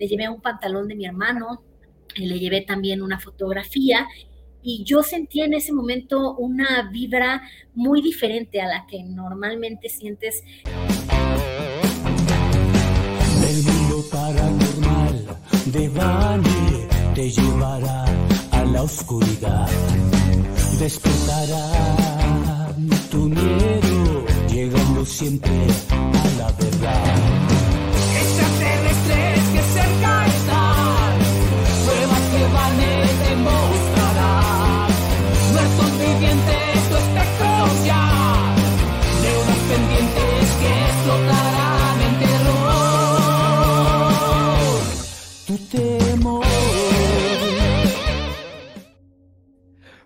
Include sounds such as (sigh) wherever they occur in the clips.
le llevé un pantalón de mi hermano, le llevé también una fotografía y yo sentía en ese momento una vibra muy diferente a la que normalmente sientes. El mundo paranormal de Bani te llevará a la oscuridad. Despertará tu miedo, llegando siempre a la verdad.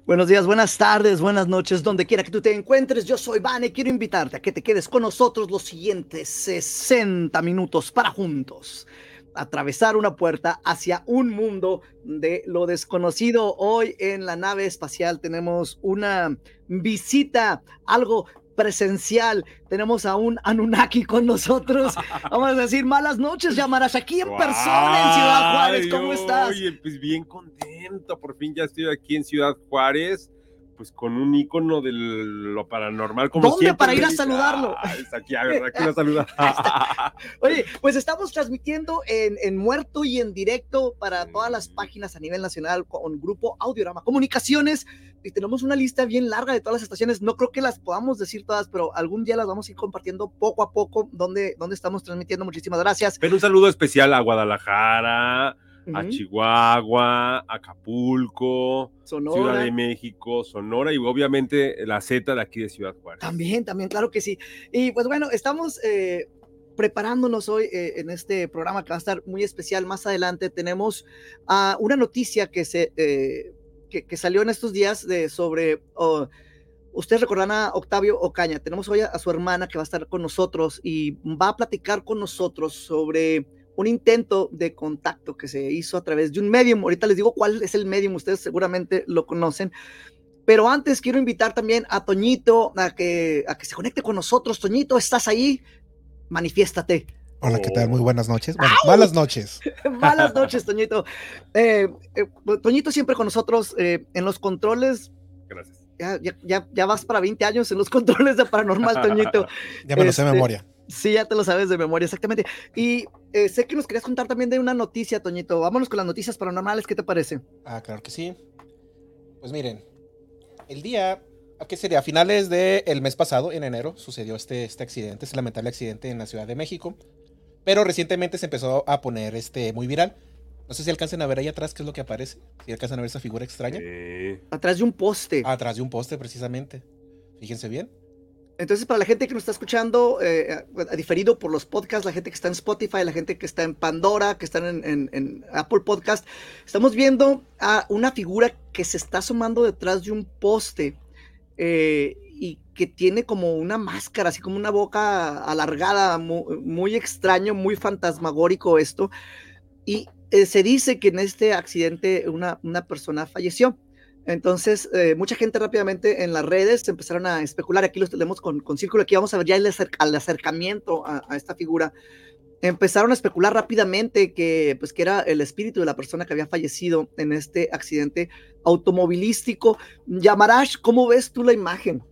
Buenos días, buenas tardes, buenas noches, donde quiera que tú te encuentres. Yo soy Vane, quiero invitarte a que te quedes con nosotros los siguientes 60 minutos para juntos atravesar una puerta hacia un mundo de lo desconocido. Hoy en la nave espacial tenemos una visita, algo presencial. Tenemos a un Anunnaki con nosotros. (laughs) Vamos a decir malas noches, llamarás aquí en persona en Ciudad Juárez. ¿Cómo estás? Oye, pues bien contento. Por fin ya estoy aquí en Ciudad Juárez, pues con un ícono de lo paranormal. Como ¿Dónde siempre para ir a saludarlo? "Ah, está aquí, a ver, aquí lo saluda. (laughs) Oye, pues estamos transmitiendo en, en muerto y en directo para todas las páginas a nivel nacional con Grupo Audiorama Comunicaciones. Y tenemos una lista bien larga de todas las estaciones. No creo que las podamos decir todas, pero algún día las vamos a ir compartiendo poco a poco donde, donde estamos transmitiendo. Muchísimas gracias. Pero un saludo especial a Guadalajara, a. Chihuahua, Acapulco, Sonora. Ciudad de México, Sonora y obviamente la Z de aquí de Ciudad Juárez. También, también, claro que sí. Y pues bueno, estamos eh, preparándonos hoy eh, en este programa que va a estar muy especial. Más adelante tenemos una noticia que se eh, que, que salió en estos días de sobre. oh, Ustedes recordarán a Octavio Ocaña. Tenemos hoy a, a su hermana que va a estar con nosotros y va a platicar con nosotros sobre un intento de contacto que se hizo a través de un medium. Ahorita les digo cuál es el medium, ustedes seguramente lo conocen. Pero antes quiero invitar también a Toñito a que, a que se conecte con nosotros. Toñito, ¿estás ahí? Manifiéstate. Hola, ¿qué tal? Muy buenas noches. Bueno, malas noches. (laughs) Malas (laughs) noches, Toñito. Eh, eh, Toñito siempre con nosotros eh, en los controles. Gracias. Ya, ya, ya, ya vas para 20 años en los (laughs) controles de Paranormal, Toñito. Ya me lo sé de Este, memoria. Sí, ya te lo sabes de memoria, exactamente. Y eh, sé que nos querías contar también de una noticia, Toñito. Vámonos con las noticias paranormales, ¿qué te parece? Ah, claro que sí. Pues miren, el día, ¿a qué sería? A finales del mes pasado, en enero, sucedió este, este accidente, este lamentable accidente en la Ciudad de México. Pero recientemente se empezó a poner este muy viral. No sé si alcancen a ver ahí atrás qué es lo que aparece. Si alcanzan a ver esa figura extraña. Eh, Atrás de un poste. Atrás de un poste, precisamente. Fíjense bien. Entonces, para la gente que nos está escuchando, eh, a- diferido por los podcasts, la gente que está en Spotify, la gente que está en Pandora, que están en, en- Apple Podcast, estamos viendo a una figura que se está asomando detrás de un poste eh, y que tiene como una máscara, así como una boca alargada, mu- muy, extraño, muy fantasmagórico esto. Y eh, se dice que en este accidente una persona falleció. Entonces, eh, mucha gente rápidamente en las redes empezaron a especular. Aquí los tenemos con, con círculo. Aquí vamos a ver ya el, al acercamiento a, a esta figura. Empezaron a especular rápidamente que, pues, que era el espíritu de la persona que había fallecido en este accidente automovilístico. Yamarash, ¿cómo ves tú la imagen?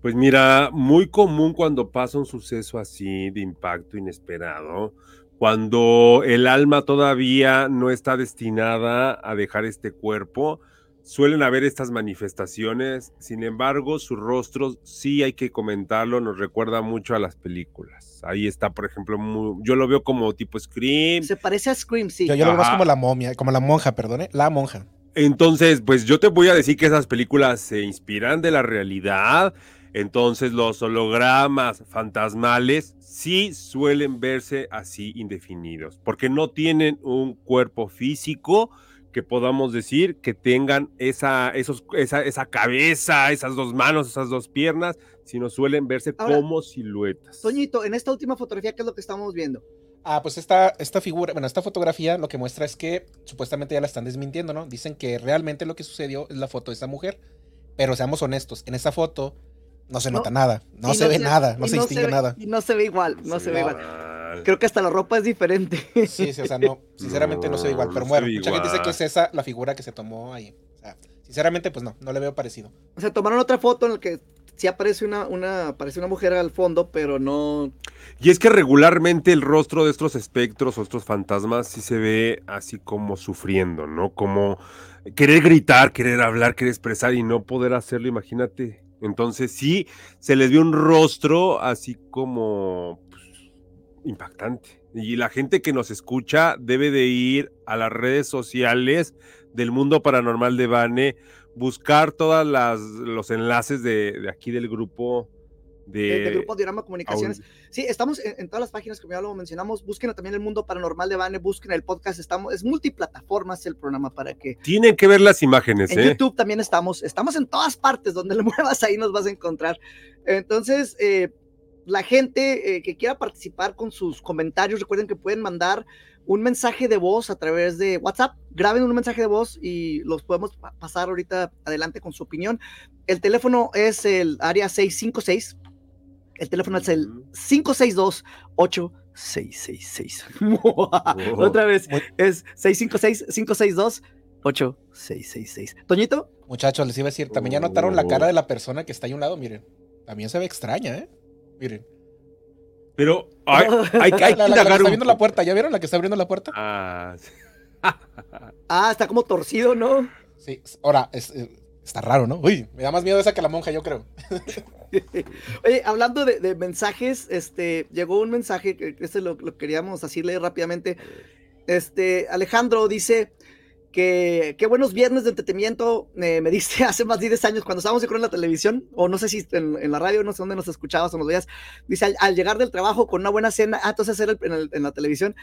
Pues mira, muy común cuando pasa un suceso así de impacto inesperado, cuando el alma todavía no está destinada a dejar este cuerpo, suelen haber estas manifestaciones, sin embargo, sus rostros, sí hay que comentarlo, nos recuerda mucho a las películas. Ahí está, por ejemplo, muy- yo lo veo como tipo Scream, Se parece a Scream, sí. Yo, yo lo veo más como la momia, como la monja, perdone. La monja. Entonces, pues yo te voy a decir que esas películas se inspiran de la realidad. Entonces, los hologramas fantasmales sí suelen verse así indefinidos, porque no tienen un cuerpo físico que podamos decir que tengan esa, esos, esa, esa cabeza, esas dos manos, esas dos piernas, sino suelen verse Ahora, como siluetas. Toñito, en esta última fotografía, ¿qué es lo que estamos viendo? Ah, pues esta, esta figura, bueno, esta fotografía lo que muestra es que supuestamente ya la están desmintiendo, ¿no? Dicen que realmente lo que sucedió es la foto de esta mujer. Pero seamos honestos, en esa foto no se No, nota nada, no se ve nada, no se distingue ve- nada. Y no se ve igual, no se ve igual. Igual. Creo que hasta la ropa es diferente. Sí, sí, o sea, no, (laughs) sinceramente no, se ve igual. No, Pero no bueno, mucha gente dice que es esa la figura que se tomó ahí. O sea, sinceramente, pues no, no le veo parecido. O sea, tomaron otra foto en la que sí aparece una, una, aparece una mujer al fondo, pero no. Y es que regularmente el rostro de estos espectros o estos fantasmas sí se ve así como sufriendo, ¿no? Como querer gritar, querer hablar, querer expresar y no poder hacerlo, imagínate. Entonces sí, se les ve un rostro así como impactante. Y la gente que nos escucha debe de ir a las redes sociales del mundo paranormal de Bane, buscar todos los enlaces de, de aquí del grupo de, de, de Grupo Diorama Comunicaciones. Sí, estamos en, en todas las páginas, como ya lo mencionamos. Busquen también el mundo paranormal de Bane, busquen el podcast. Estamos, es multiplataformas el programa para que Tienen que ver las imágenes, En ¿eh? YouTube también estamos, estamos en todas partes, donde le (laughs) muevas ahí nos vas a encontrar. Entonces, eh, la gente eh, que quiera participar con sus comentarios, recuerden que pueden mandar un mensaje de voz a través de WhatsApp, graben un mensaje de voz y los podemos pa- pasar ahorita adelante con su opinión. El teléfono es el área 656, el teléfono es el 562 8666. (laughs) Otra vez, es 656-562-8666. Toñito, Muchachos, les iba a decir, también ya notaron la cara de la persona que está ahí a un lado, miren. También se ve extraña, ¿eh? Miren. Pero hay, hay, que- hay (laughs) La, que la- la que está un abriendo la puerta, ¿ya vieron la que está abriendo la puerta? Ah, sí. ah, está como torcido, ¿no? Sí. Ahora, es- eh, está raro, ¿no? Uy, me da más miedo esa que la monja, yo creo. (laughs) Oye, hablando de, de mensajes, este, llegó un mensaje que, que este lo, lo queríamos así leer rápidamente. Este, Alejandro dice que qué buenos viernes de entretenimiento eh, me diste (laughs) hace más de 10 años cuando estábamos yo creo en la televisión, o no sé si en, en la radio, no sé dónde nos escuchabas o nos veías. Dice, al, al llegar del trabajo con una buena cena, ah, entonces era el- en, el- en la televisión.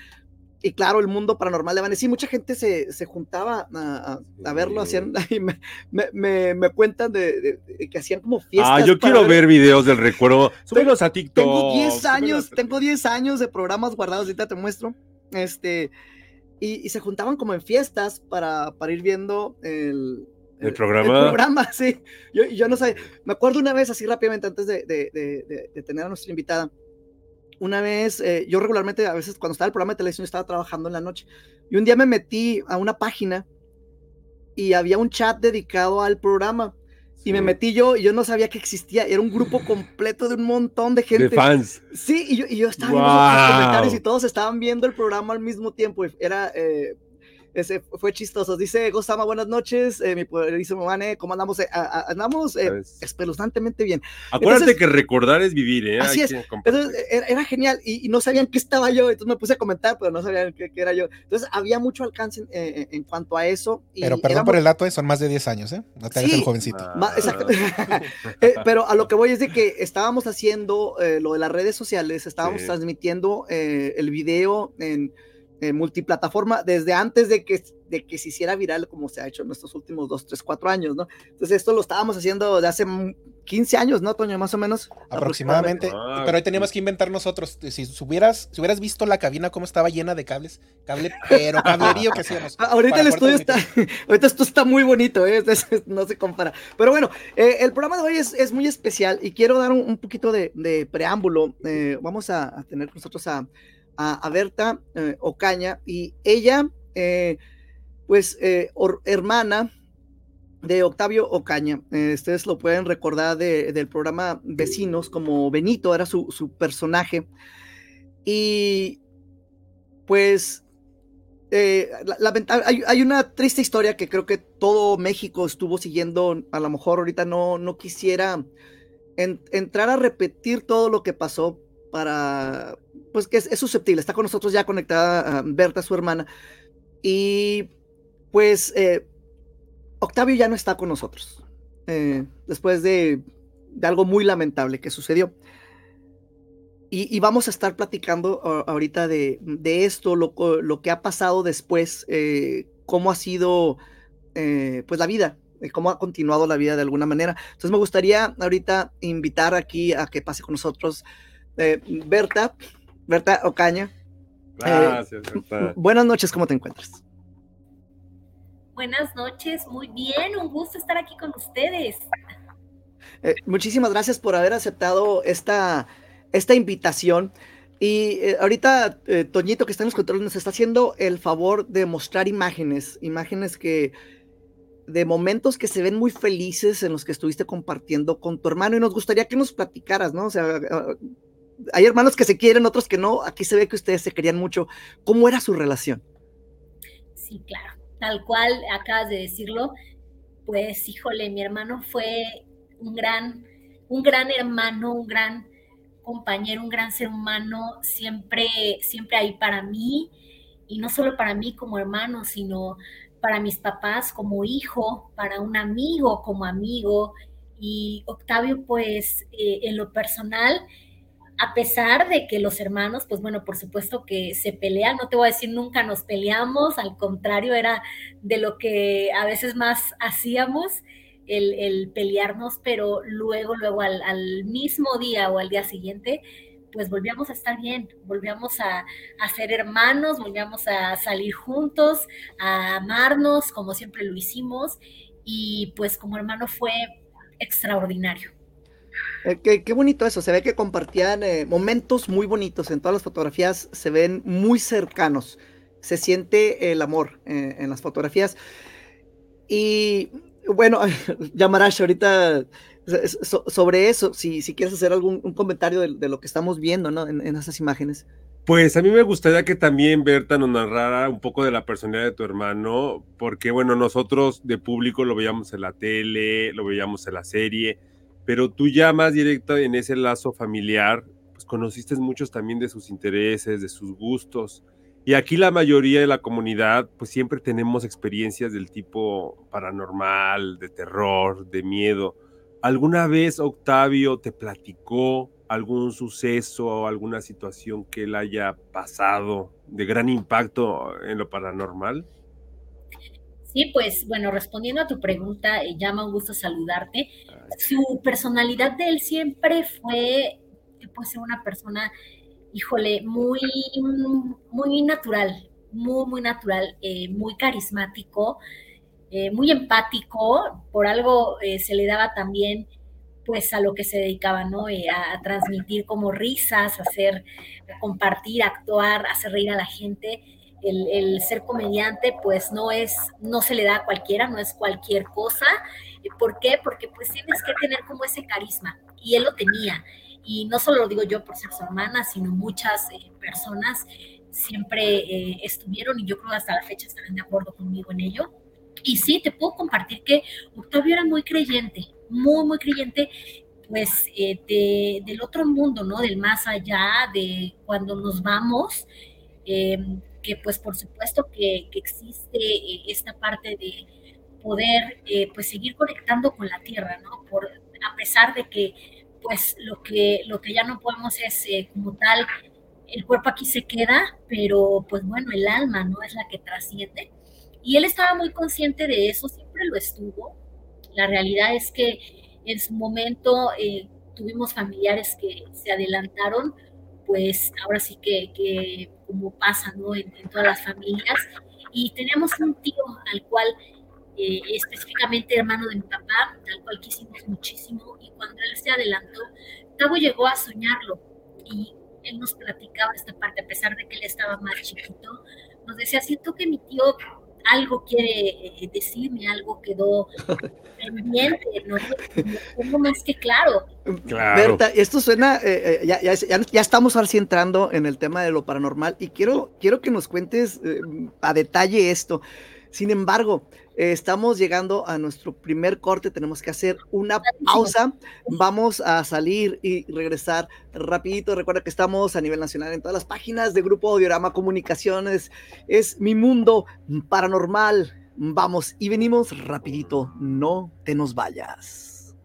Y claro, el mundo paranormal de Vanes. Sí, mucha gente se, se juntaba a, a- a verlo, hacían, (laughs) y me, me, me- me cuentan de, de- de que hacían como fiestas. Ah, yo quiero ver videos del recuerdo. Súbelos a TikTok. tengo 10 súbelos años, tengo 10 años de programas guardados, ahorita te muestro. Este, y, y se juntaban como en fiestas para, para ir viendo el, ¿El programa? El programa, (laughs) sí. Yo, yo no sé, me acuerdo una vez así rápidamente antes de, de- de- de- de tener a nuestra invitada. Una vez, eh, yo regularmente, a veces cuando estaba el programa de televisión, estaba trabajando en la noche. Y un día me metí a una página y había un chat dedicado al programa. Y me metí yo y yo no sabía que existía. Era un grupo (laughs) completo de un montón de gente. De fans. Sí, y yo, y yo estaba viendo los comentarios y todos estaban viendo el programa al mismo tiempo. Era, eh, ese fue chistoso. Dice Gosama, buenas noches. Eh, mi poderísimo Mane, ¿cómo andamos? Eh, a- a- andamos eh, espeluznantemente bien. Acuérdate entonces- que recordar es vivir, ¿eh? Así es. Entonces era, era genial y, y no sabían que estaba yo. Entonces me puse a comentar, pero no sabían que, que era yo. Entonces había mucho alcance en, eh, en cuanto a eso. Y Pero perdón éramos- por el dato, eh, son más de 10 años, ¿eh? No te hagas Sí. el jovencito. Ah, exacto. (laughs) Eh, pero a lo que voy es de que estábamos haciendo eh, lo de las redes sociales, estábamos Sí. transmitiendo eh, el video en, en multiplataforma desde antes de que, de que se hiciera viral como se ha hecho en estos últimos 2, 3, 4 años, ¿no? Entonces esto lo estábamos haciendo de hace mm, 15 años, ¿no, Toño? Más o menos. Aproximadamente. Ah, pero ahí teníamos que inventar nosotros. Si, hubieras, si hubieras visto la cabina cómo estaba llena de cables, cable, pero cablerío que hacíamos. (laughs) Ah, Ahorita el estudio está, (laughs) ahorita esto está muy bonito, ¿eh? No se compara. Pero bueno, eh, el programa de hoy es, es muy especial y quiero dar un, un poquito de, de preámbulo. Eh, vamos a, a tener nosotros a, a, Berta eh, Ocaña y ella, eh, pues, eh, hermana de Octavio Ocaña. Ustedes lo pueden recordar de- del programa Vecinos, como Benito era su, su personaje. Y pues eh, la- hay, una triste historia que creo que todo México estuvo siguiendo. A lo mejor ahorita no, no quisiera en- entrar a repetir todo lo que pasó para, pues que es, susceptible. Está con nosotros ya conectada ah, Berta, su hermana. Y pues eh, Octavio ya no está con nosotros. eh, después de, algo muy lamentable que sucedió. Y, vamos a estar platicando ahorita de, de esto, lo, que ha pasado después, eh, cómo ha sido pues la vida, cómo ha continuado la vida de alguna manera. Entonces me gustaría ahorita invitar aquí a que pase con nosotros Berta, Berta Ocaña. Gracias, Berta. Buenas noches, ¿cómo te encuentras? Buenas noches, muy bien, un gusto estar aquí con ustedes. Eh, muchísimas gracias por haber aceptado esta, esta invitación. Y eh, ahorita eh, Toñito, que está en los controles, nos está haciendo el favor de mostrar imágenes, imágenes que de momentos que se ven muy felices en los que estuviste compartiendo con tu hermano y nos gustaría que nos platicaras, ¿no? O sea, ah, hay hermanos que se quieren, otros que no. Aquí se ve que ustedes se querían mucho. ¿Cómo era su relación? Sí, claro. Tal cual acabas de decirlo, pues híjole, mi hermano fue un gran, un gran hermano, un gran compañero, un gran ser humano, siempre, siempre ahí para mí, y no solo para mí como hermano, sino para mis papás como hijo, para un amigo como amigo. Y Octavio, pues eh, en lo personal, a pesar de que los hermanos, pues bueno, por supuesto que se pelean, no te voy a decir nunca nos peleamos, al contrario, era de lo que a veces más hacíamos, el, pelearnos, pero luego, luego al, mismo día o al día siguiente, pues volvíamos a estar bien, volvíamos a, a, ser hermanos, volvíamos a salir juntos, a amarnos como siempre lo hicimos y pues como hermano fue extraordinario. Eh, qué, bonito eso, se ve que compartían eh, momentos muy bonitos, en todas las fotografías se ven muy cercanos, se siente el amor eh, en las fotografías. Y bueno, (laughs) Yamarash, ahorita sobre eso, si, si quieres hacer algún un comentario de, lo que estamos viendo ¿no? en, en, esas imágenes. Pues a mí me gustaría que también Berta nos narrara un poco de la personalidad de tu hermano, porque bueno, nosotros de público lo veíamos en la tele, lo veíamos en la serie, pero tú ya más directo en ese lazo familiar, pues conociste muchos también de sus intereses, de sus gustos. Y aquí la mayoría de la comunidad, pues siempre tenemos experiencias del tipo paranormal, de terror, de miedo. ¿Alguna vez Octavio te platicó algún suceso o alguna situación que él haya pasado de gran impacto en lo paranormal? Sí, pues bueno, respondiendo a tu pregunta, eh, llama un gusto saludarte. Su personalidad de él siempre fue, puede ser una persona, híjole, muy, muy natural, muy, muy natural, eh, muy carismático, eh, muy empático, por algo se le daba también pues a lo que se dedicaba, ¿no? a, transmitir como risas, hacer, a compartir, actuar, hacer reír a la gente el, ser comediante pues no es, no se le da a cualquiera, no es cualquier cosa. ¿Por qué? Porque pues tienes que tener como ese carisma y él lo tenía. Y no solo lo digo yo por ser su hermana, sino muchas eh, personas siempre eh, estuvieron y yo creo hasta la fecha estarán de acuerdo conmigo en ello. Y sí, te puedo compartir que Octavio era muy creyente, muy, muy creyente, pues eh, del otro mundo, ¿no? Del más allá, de cuando nos vamos, que pues por supuesto que, existe eh, esta parte de poder eh, pues seguir conectando con la tierra, ¿no? Por, a pesar de que pues lo que, lo que ya no podemos es eh, como tal, el cuerpo aquí se queda, pero pues bueno, el alma no es la que trasciende. Y él estaba muy consciente de eso, siempre lo estuvo. La realidad es que en su momento tuvimos familiares que se adelantaron, pues ahora sí que, como pasa ¿no? en, todas las familias. Y teníamos un tío al cual, eh, específicamente hermano de mi papá, al cual quisimos muchísimo, y cuando él se adelantó, Tavo llegó a soñarlo y él nos platicaba esta parte, a pesar de que él estaba más chiquito, nos decía, siento que mi tío algo quiere eh, decirme, algo quedó (laughs) pendiente, no tengo más que claro. claro. Berta, esto suena, eh, eh, ya, ya, ya, estamos ahora sí entrando en el tema de lo paranormal y quiero, quiero que nos cuentes a detalle esto. Sin embargo, estamos llegando a nuestro primer corte, tenemos que hacer una pausa, vamos a salir y regresar rapidito. Recuerda que estamos a nivel nacional en todas las páginas de Grupo Diorama Comunicaciones, es Mi Mundo Paranormal. Vamos y venimos rapidito, no te nos vayas.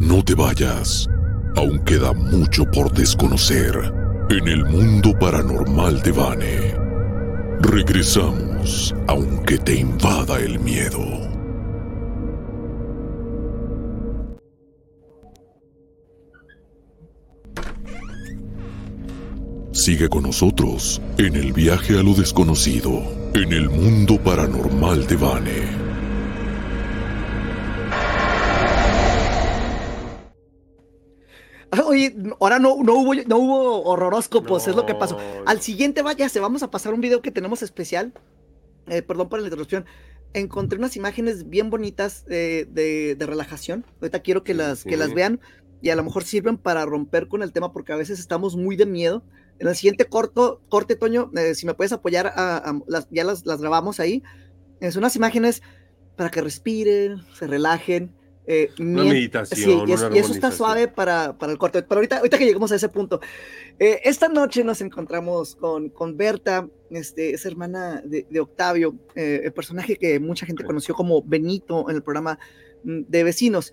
No te vayas, aún queda mucho por desconocer en el mundo paranormal de Vane. Regresamos, aunque te invada el miedo. Sigue con nosotros en el viaje a lo desconocido, en el mundo paranormal de Vane. Oye, ahora no, no hubo, no hubo horroróscopos, es lo que pasó. Al siguiente, vaya, se vamos a pasar un video que tenemos especial. Eh, perdón por la interrupción. Encontré unas imágenes bien bonitas eh, de, de relajación. Ahorita quiero que Sí, las, que las vean y a lo mejor sirven para romper con el tema porque a veces estamos muy de miedo. En el siguiente corto, corte, Toño, eh, si me puedes apoyar, a- a- las, ya las, las grabamos ahí. Es unas imágenes para que respiren, se relajen. Eh, Una mien- meditación, Sí, y, es- una y eso está suave para, para el corte. Pero ahorita, ahorita que lleguemos a ese punto. Eh, esta noche nos encontramos con, con Berta, este, es hermana de, de Octavio, eh, el personaje que mucha gente conoció como Benito en el programa mm, de vecinos.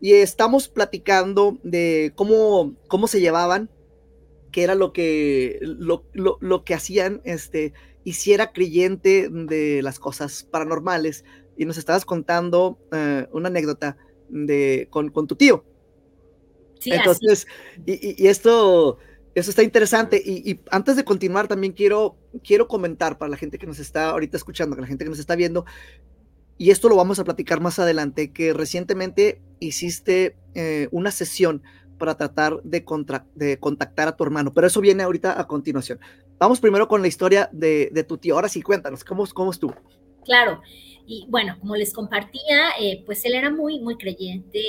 Y estamos platicando de cómo, cómo se llevaban, qué era lo que, lo, lo- lo que hacían, este, y si era creyente de las cosas paranormales. Y nos estabas contando eh, una anécdota de, con, con tu tío. Sí. Entonces, y, y- esto, eso está interesante. Y, y antes de continuar, también quiero, quiero comentar para la gente que nos está ahorita escuchando, que la gente que nos está viendo, y esto lo vamos a platicar más adelante, que recientemente hiciste eh, una sesión para tratar de, contra- de contactar a tu hermano, pero eso viene ahorita a continuación. Vamos primero con la historia de, de tu tío. Ahora sí, cuéntanos, ¿cómo, cómo estuvo? Claro. Y bueno, como les compartía, eh, pues él era muy, muy creyente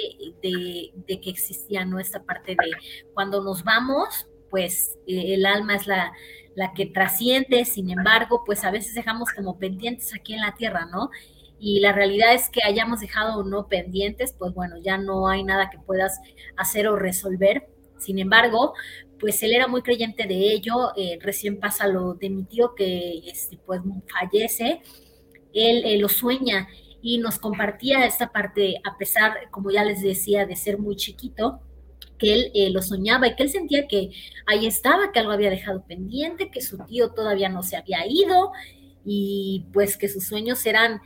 de, que existía ¿no? esta parte de cuando nos vamos, pues eh, el alma es la, la que trasciende, sin embargo, pues a veces dejamos como pendientes aquí en la tierra, ¿no? Y la realidad es que hayamos dejado o no pendientes, pues bueno, ya no hay nada que puedas hacer o resolver. Sin embargo, pues él era muy creyente de ello. eh, recién pasa lo de mi tío que este, pues fallece él eh, lo sueña y nos compartía esta parte, a pesar, como ya les decía, de ser muy chiquito, que él eh, lo soñaba y que él sentía que ahí estaba, que algo había dejado pendiente, que su tío todavía no se había ido y pues que sus sueños eran,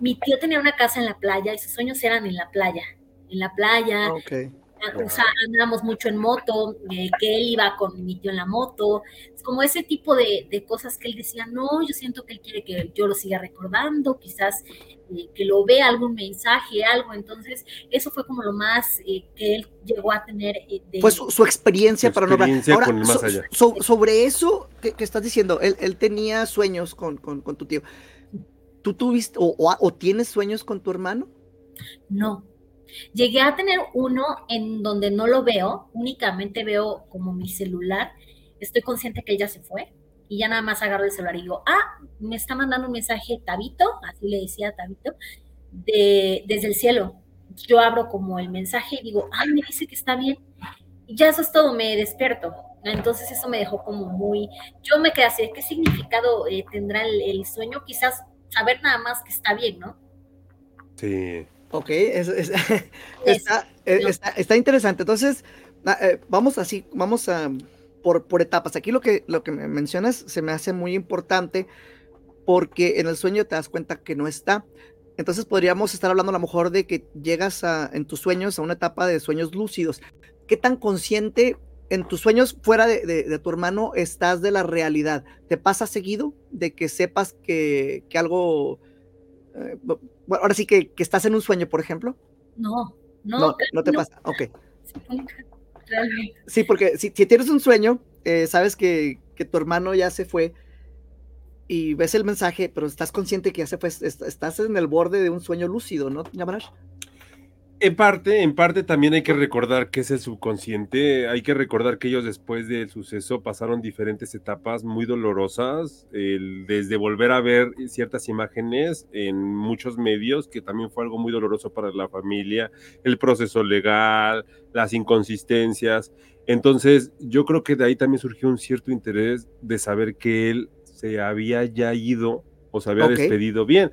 mi tío tenía una casa en la playa y sus sueños eran en la playa, en la playa. O sea, andábamos mucho en moto, eh, que él iba con mi tío en la moto, es como ese tipo de, de cosas que él decía, no, yo siento que él quiere que yo lo siga recordando, quizás eh, que lo vea algún mensaje, algo, entonces eso fue como lo más eh, que él llegó a tener eh, de... Fue su, su experiencia paranormal. experiencia Ahora, con el más so- allá. so- sobre eso que, que estás diciendo, él, él tenía sueños con, con- con tu tío. ¿Tú tuviste o, o- o tienes sueños con tu hermano? No. Llegué a tener uno en donde no lo veo, únicamente veo como mi celular. Estoy consciente que ella se fue y ya nada más agarro el celular y digo, ah, me está mandando un mensaje Tabito, así le decía Tabito, de, desde el cielo. Yo abro como el mensaje y digo, ay, me dice que está bien. Y ya eso es todo, me despierto. Entonces eso me dejó como muy, yo me quedé así, ¿qué significado eh, tendrá el, el sueño? Quizás saber nada más que está bien, ¿no? Sí. Ok, es- es- (laughs) está, eh, está, está interesante. Entonces, eh, vamos así, vamos a, por, por etapas. Aquí lo que, lo que me mencionas se me hace muy importante porque en el sueño te das cuenta que no está. Entonces podríamos estar hablando a lo mejor de que llegas a, en tus sueños a una etapa de sueños lúcidos. ¿Qué tan consciente en tus sueños fuera de, de- de tu hermano estás de la realidad? ¿Te pasa seguido de que sepas que, que algo... eh, bueno, ahora sí que, que estás en un sueño, por ejemplo. No, no, No, no te no. pasa. Ok. nunca, realmente. Sí, porque si, si tienes un sueño, eh, sabes que, que tu hermano ya se fue y ves el mensaje, pero estás consciente que ya se fue, est- estás en el borde de un sueño lúcido, ¿no, Yamarash? En parte, en parte también hay que recordar que es el subconsciente, hay que recordar que ellos después del suceso pasaron diferentes etapas muy dolorosas, el- desde volver a ver ciertas imágenes en muchos medios, que también fue algo muy doloroso para la familia, el proceso legal, las inconsistencias. Entonces, yo creo que de ahí también surgió un cierto interés de saber que él se había ya ido o se había despedido bien.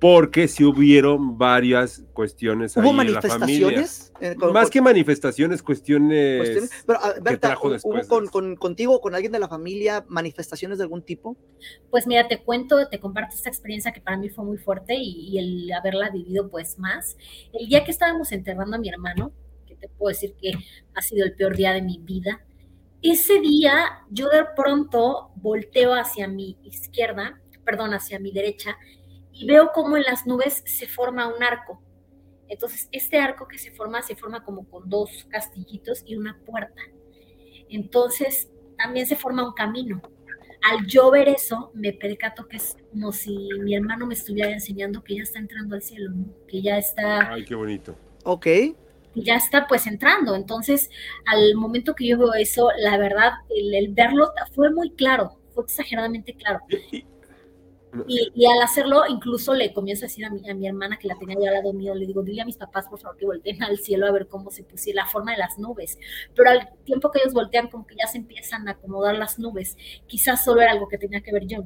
Porque si hubieron varias cuestiones ¿Hubo ahí en la familia. manifestaciones? eh, con- Más con- que manifestaciones, cuestiones. cuestiones? Pero, a Berta, trajo ¿hu- después ¿hubo con- contigo o con alguien de la familia manifestaciones de algún tipo? Pues mira, te cuento, te comparto esta experiencia que para mí fue muy fuerte y, y el haberla vivido pues más. El día que estábamos enterrando a mi hermano, que te puedo decir que ha sido el peor día de mi vida, ese día yo de pronto volteo hacia mi izquierda, perdón, hacia mi derecha, y veo como en las nubes se forma un arco. Entonces, este arco que se forma, se forma como con dos castillitos y una puerta. Entonces, también se forma un camino. Al yo ver eso, me percato que es como si mi hermano me estuviera enseñando que ya está entrando al cielo, ¿no? que ya está... Ay, qué bonito. Ok. ya está pues entrando. Entonces, al momento que yo veo eso, la verdad, el, el verlo fue muy claro, fue exageradamente claro. Y- Y, y al hacerlo, incluso le comienzo a decir a mi, a mi hermana que la tenía yo al lado mío, le digo, dile a mis papás, por favor, que volteen al cielo a ver cómo se pusiera la forma de las nubes. Pero al tiempo que ellos voltean, como que ya se empiezan a acomodar las nubes. Quizás solo era algo que tenía que ver yo,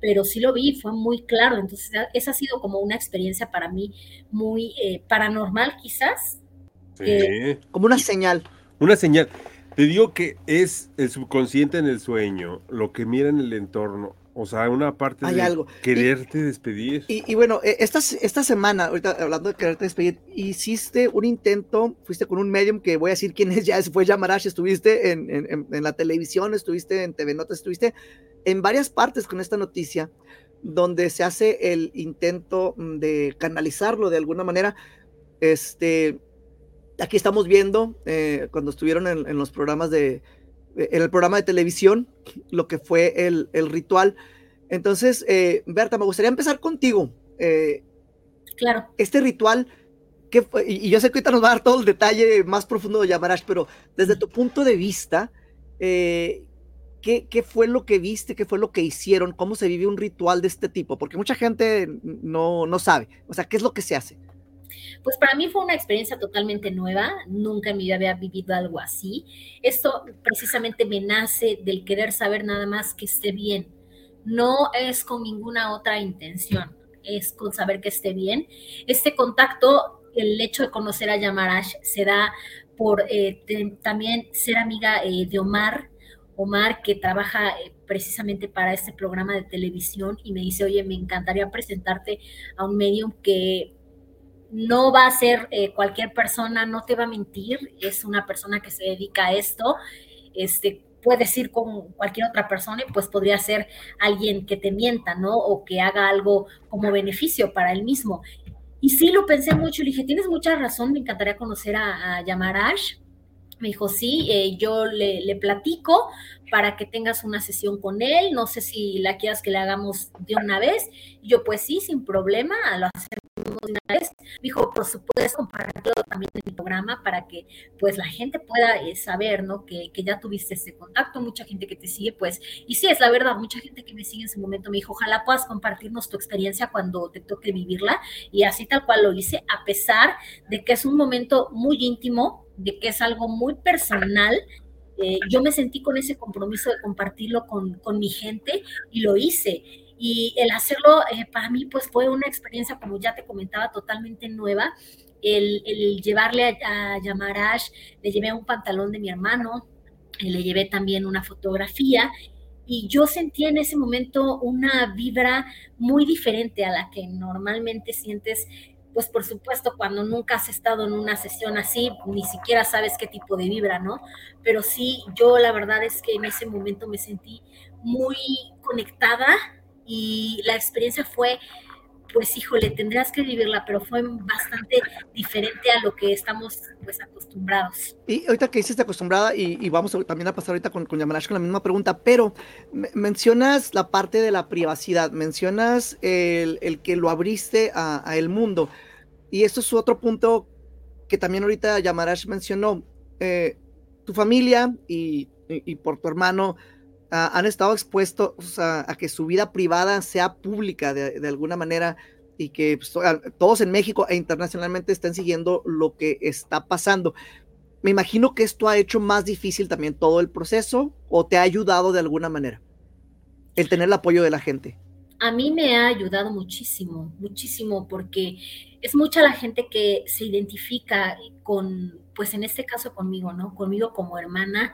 pero sí lo vi, fue muy claro. Entonces, esa ha sido como una experiencia para mí muy eh, paranormal, quizás. Sí. Como una señal. Una señal. Te digo que es el subconsciente en el sueño, lo que mira en el entorno. O sea, una parte Hay de algo. quererte despedir. Y, y bueno, eh, esta, esta semana, ahorita hablando de quererte despedir, hiciste un intento, fuiste con un medium que voy a decir quién es, ya fue Yamarash, estuviste en, en- la televisión, estuviste en TV Notas, estuviste en varias partes con esta noticia, donde se hace el intento mm, de canalizarlo de alguna manera. Este, aquí estamos viendo, eh, cuando estuvieron en, en los programas de, en el programa de televisión, lo que fue el, el ritual. Entonces, eh, Berta, me gustaría empezar contigo. Eh, Claro. este ritual. Y, y yo sé que ahorita nos va a dar todo el detalle más profundo de Yamarash, pero desde tu punto de vista, eh, ¿qué, qué fue lo que viste? ¿Qué fue lo que hicieron? ¿Cómo se vive un ritual de este tipo? Porque mucha gente no, no sabe. O sea, ¿qué es lo que se hace? Pues para mí fue una experiencia totalmente nueva, nunca en mi vida había vivido algo así. Esto precisamente me nace del querer saber nada más que esté bien. No es con ninguna otra intención, es con saber que esté bien. Este contacto, el hecho de conocer a Yamarash se da por eh, también ser amiga eh, de Omar, Omar que trabaja eh, precisamente para este programa de televisión y me dice, oye, me encantaría presentarte a un medium que no va a ser eh, cualquier persona, no te va a mentir, es una persona que se dedica a esto, este, puedes ir con cualquier otra persona y pues podría ser alguien que te mienta, ¿no? O que haga algo como beneficio para él mismo. Y sí lo pensé mucho, le dije, tienes mucha razón, me encantaría conocer a, a Yamarash. Me dijo, sí, eh, yo le, le platico para que tengas una sesión con él, no sé si la quieras que le hagamos de una vez. Y yo, pues sí, sin problema, lo hacemos vez. Dijo, por supuesto, compartirlo también en el programa para que pues la gente pueda eh, saber, ¿no? Que, que, ya tuviste ese contacto, mucha gente que te sigue, pues, y sí, es la verdad, mucha gente que me sigue en ese momento me dijo, ojalá puedas compartirnos tu experiencia cuando te toque vivirla, y así tal cual lo hice, a pesar de que es un momento muy íntimo, de que es algo muy personal, eh, yo me sentí con ese compromiso de compartirlo con, con mi gente y lo hice y el hacerlo eh, para mí pues fue una experiencia, como ya te comentaba, totalmente nueva. El, el llevarle a, a, Yamarash, le llevé un pantalón de mi hermano, eh, le llevé también una fotografía y yo sentía en ese momento una vibra muy diferente a la que normalmente sientes pues por supuesto cuando nunca has estado en una sesión así, ni siquiera sabes qué tipo de vibra, ¿no? Pero sí, yo la verdad es que en ese momento me sentí muy conectada y la experiencia fue, pues híjole, tendrías que vivirla, pero fue bastante diferente a lo que estamos pues acostumbrados. Y ahorita que dices acostumbrada, y, y, vamos a, también a pasar ahorita con, con Yamarash con la misma pregunta, pero mencionas la parte de la privacidad, mencionas el, el que lo abriste a, el mundo, y esto es otro punto que también ahorita Yamarash mencionó, eh, tu familia y, y, y por tu hermano, han estado expuestos a, que su vida privada sea pública de, de alguna manera y que pues, todos en México e internacionalmente estén siguiendo lo que está pasando. Me imagino que esto ha hecho más difícil también todo el proceso o te ha ayudado de alguna manera el tener el apoyo de la gente. A mí me ha ayudado muchísimo, muchísimo, porque es mucha la gente que se identifica con, pues en este caso conmigo, ¿no? Conmigo como hermana,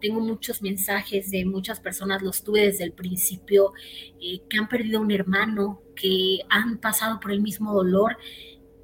tengo muchos mensajes de muchas personas, los tuve desde el principio, eh, que han perdido un hermano, que han pasado por el mismo dolor,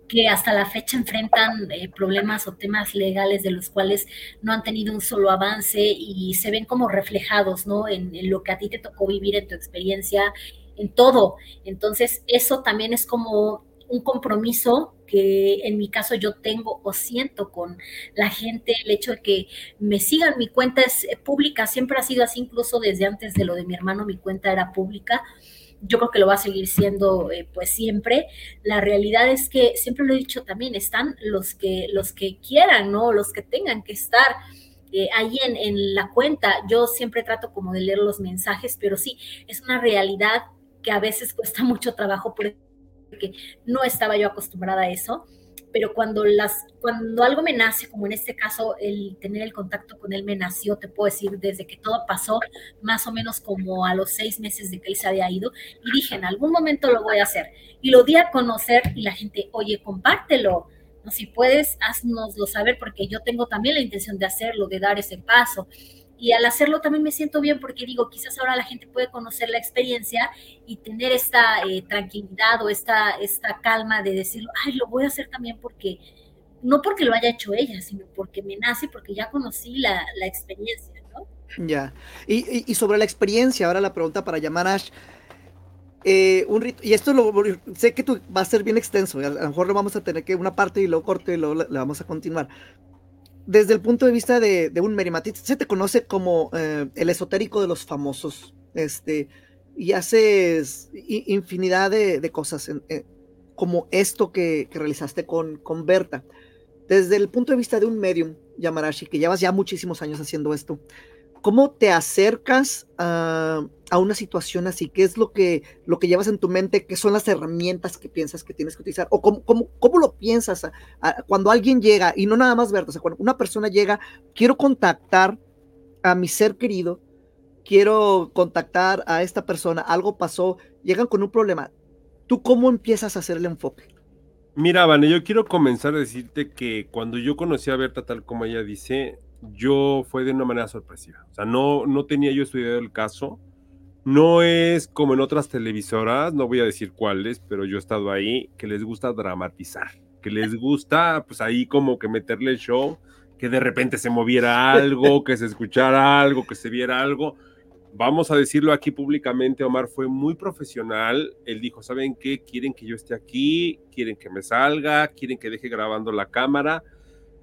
que hasta la fecha enfrentan eh, problemas o temas legales de los cuales no han tenido un solo avance y se ven como reflejados, ¿no? En, en lo que a ti te tocó vivir, en tu experiencia, en todo. Entonces, eso también es como un compromiso que en mi caso yo tengo o siento con la gente, el hecho de que me sigan, mi cuenta es eh, pública, siempre ha sido así, incluso desde antes de lo de mi hermano, mi cuenta era pública. Yo creo que lo va a seguir siendo eh, pues siempre. La realidad es que siempre lo he dicho también, están los que los que quieran, ¿no? Los que tengan que estar eh, ahí en, en la cuenta. Yo siempre trato como de leer los mensajes, pero sí, es una realidad que a veces cuesta (laughs) mucho trabajo porque no estaba yo acostumbrada a eso, pero cuando, las, cuando algo me nace, como en este caso el tener el contacto con él me nació, te puedo decir, desde que todo pasó, más o menos como a los seis meses de que él se había ido, y dije, en algún momento lo voy a hacer. Y lo di a conocer y la gente, oye, compártelo. Si puedes, haznoslo saber, porque yo tengo también la intención de hacerlo, de dar ese paso y al hacerlo también me siento bien porque digo, quizás ahora la gente puede conocer la experiencia y tener esta eh, tranquilidad o esta, esta calma de decir, ay, lo voy a hacer también porque, no porque lo haya hecho ella, sino porque me nace, porque ya conocí la, la experiencia, ¿no? Ya. Y, y, sobre la experiencia, ahora la pregunta para llamar a Ash. Eh, un y esto lo sé que tú, va a ser bien extenso, a, lo mejor lo vamos a tener que una parte y luego corte y luego le vamos a continuar desde el punto de vista de, un Merimatit, se te conoce como eh, el esotérico de los famosos, este, y haces infinidad de, cosas como esto que, realizaste con, con Berta. Desde el punto de vista de un medium, Yamarashi, que llevas ya muchísimos años haciendo esto, ¿cómo te acercas a, una situación así? ¿Qué es lo que, lo que llevas en tu mente? ¿Qué son las herramientas que piensas que tienes que utilizar? ¿O cómo, cómo, lo piensas cuando alguien llega, y no nada más verte, o sea, una persona llega, quiero contactar a mi ser querido, quiero contactar a esta persona, algo pasó, llegan con un problema. ¿Tú cómo empiezas a hacer el enfoque? Mira, Vane, yo quiero comenzar a decirte que cuando yo conocí a Berta, tal como ella dice, yo fue de una manera sorpresiva. O sea, no, no tenía yo estudiado el caso. No es como en otras televisoras, no voy a decir cuáles, pero yo he estado ahí, que les gusta dramatizar, que les gusta, pues ahí como que meterle el show, que de repente se moviera algo, que se escuchara algo, que se viera algo. Vamos a decirlo aquí públicamente, Omar fue muy profesional. Él dijo, ¿saben qué? Quieren que yo esté aquí, quieren que me salga, quieren que deje grabando la cámara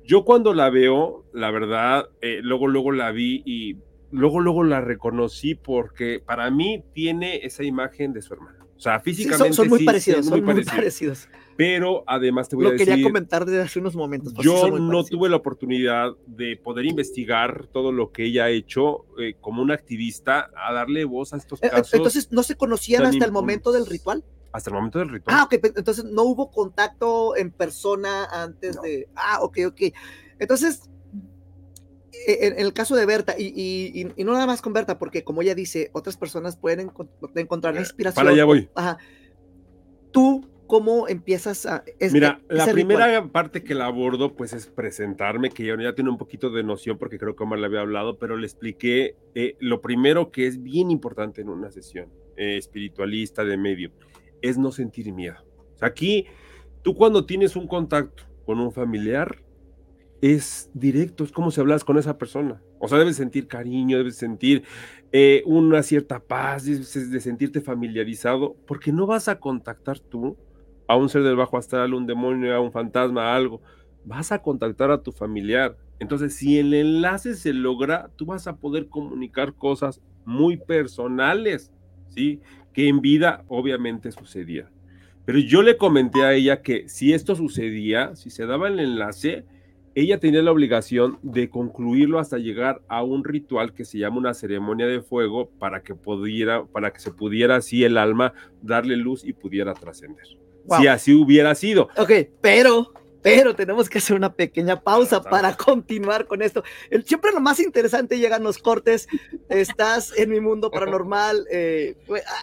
yo cuando la veo, la verdad, eh, luego, luego la vi y luego, luego la reconocí porque para mí tiene esa imagen de su hermana. O sea, físicamente. son, muy parecidos, son muy, parecidos. Pero además te voy a decir. Lo quería comentar desde hace unos momentos. Yo no tuve la oportunidad de poder investigar todo lo que ella ha hecho eh, como una activista, a darle voz a estos eh, casos. Entonces, ¿no se conocían hasta el momento del ritual? Hasta el momento del ritual. Ah, ok, entonces no hubo contacto en persona antes de. Ah, ok, ok. Entonces, en, el caso de Berta, y, no nada más con Berta, porque como ella dice, otras personas pueden encontrar eh, inspiración. Para allá voy. Ajá. Tú, ¿cómo empiezas a.? Mira, la primera parte que la abordo, pues es presentarme, que ya, ya tiene un poquito de noción, porque creo que Omar le había hablado, pero le expliqué eh, lo primero que es bien importante en una sesión eh, espiritualista de medio es no sentir miedo. aquí, tú cuando tienes un contacto con un familiar, es directo, es como si hablas con esa persona. O sea, debes sentir cariño, debes sentir eh, una cierta paz, debes de sentirte familiarizado, porque no vas a contactar tú a un ser del bajo astral, un demonio, a un fantasma, a algo. Vas a contactar a tu familiar. Entonces, si el enlace se logra, tú vas a poder comunicar cosas muy personales, ¿sí? que en vida obviamente sucedía. Pero yo le comenté a ella que si esto sucedía, si se daba el enlace, ella tenía la obligación de concluirlo hasta llegar a un ritual que se llama una ceremonia de fuego para que pudiera, para que se pudiera así el alma darle luz y pudiera trascender. Si así hubiera sido. Ok, pero pero tenemos que hacer una pequeña pausa para continuar con esto. Siempre lo más interesante llegan los cortes. Estás en mi mundo paranormal. (laughs) Eh,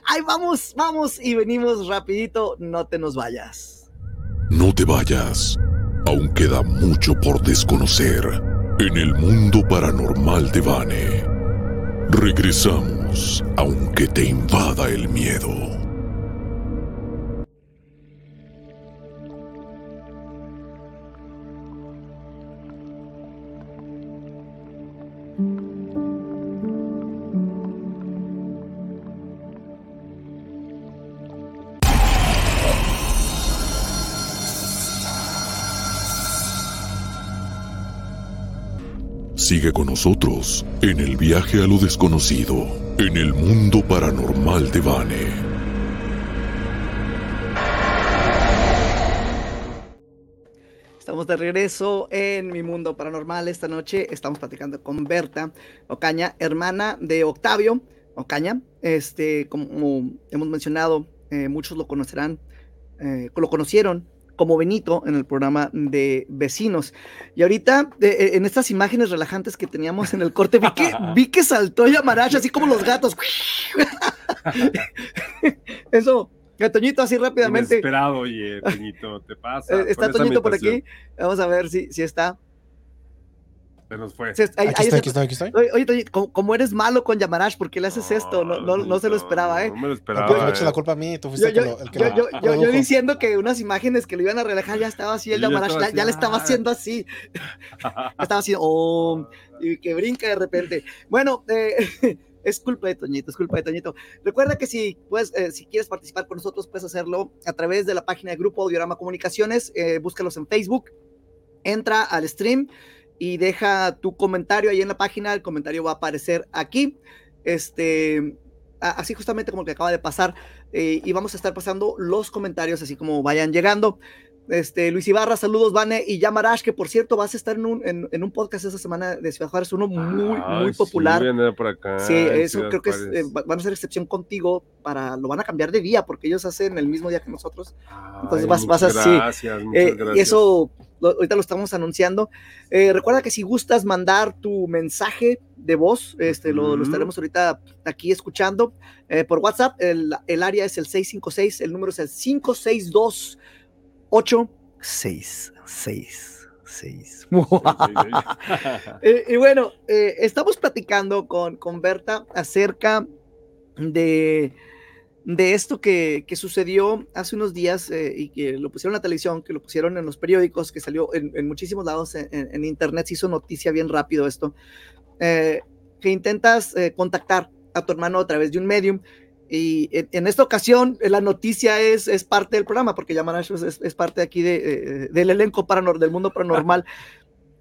ahí vamos, vamos y venimos rapidito. No te nos vayas. No te vayas. Aún queda mucho por desconocer en el mundo paranormal de Vane. Regresamos, aunque te invada el miedo. Sigue con nosotros en el viaje a lo desconocido, en el mundo paranormal de Vane. Estamos de regreso en mi mundo paranormal. Esta noche estamos platicando con Berta Ocaña, hermana de Octavio Ocaña. Este, como hemos mencionado, eh, muchos lo conocerán, eh, lo conocieron como Benito en el programa de Vecinos. Y ahorita, eh, en estas imágenes relajantes que teníamos en el corte, vi que, (laughs) vi que saltó Yamarash, así como los gatos. (laughs) Eso Toñito, así rápidamente. Esperado, oye, Toñito, te pasa. Eh, está Toñito por aquí. Vamos a ver si, si está. Se nos fue. aquí, estoy, aquí, estoy, aquí estoy, Oye, Toñito, como, eres malo con Yamarash, ¿por qué le haces esto? No, no, no, se lo esperaba, ¿eh? No me lo esperaba. Yo, me la culpa a mí, tú fuiste yo, el que, yo, yo, yo, diciendo que unas imágenes que lo iban a relajar ya estaba así el Yamarash, ya, le estaba haciendo así. (laughs) estaba haciendo, oh, y que brinca de repente. Bueno, eh. (laughs) Es culpa de Toñito, es culpa de Toñito. Recuerda que si, pues, si quieres participar con nosotros, puedes hacerlo a través de la página de Grupo Audiorama Comunicaciones. Eh, búscalos en Facebook, entra al stream y deja tu comentario ahí en la página. El comentario va a aparecer aquí. Este, así justamente como que acaba de pasar. Eh, y vamos a estar pasando los comentarios así como vayan llegando. Este, Luis Ibarra, saludos, Vane y Yamarash, que por cierto vas a estar en un, en, un podcast esta semana de Ciudad Juárez, uno muy, muy popular. Sí, por acá, sí eso creo que es, eh, van a hacer excepción contigo para, lo van a cambiar de día, porque ellos hacen el mismo día que nosotros. Entonces vas, vas a, gracias, eh, Y eso ahorita lo estamos anunciando. Eh, recuerda que si gustas mandar tu mensaje de voz, este, lo, lo estaremos ahorita aquí escuchando por WhatsApp. El, el área es el 656, el número es el 562. 8, 6, 6, 6. y, bueno, eh, estamos platicando con, con Berta acerca de, de esto que, que, sucedió hace unos días eh, y que lo pusieron en la televisión, que lo pusieron en los periódicos, que salió en, muchísimos lados en, internet, se hizo noticia bien rápido esto, eh, que intentas contactar a tu hermano a través de un medium y en, esta ocasión eh, la noticia es, es parte del programa, porque Yamarash es, es, parte aquí de, eh, del elenco paranor, del mundo paranormal.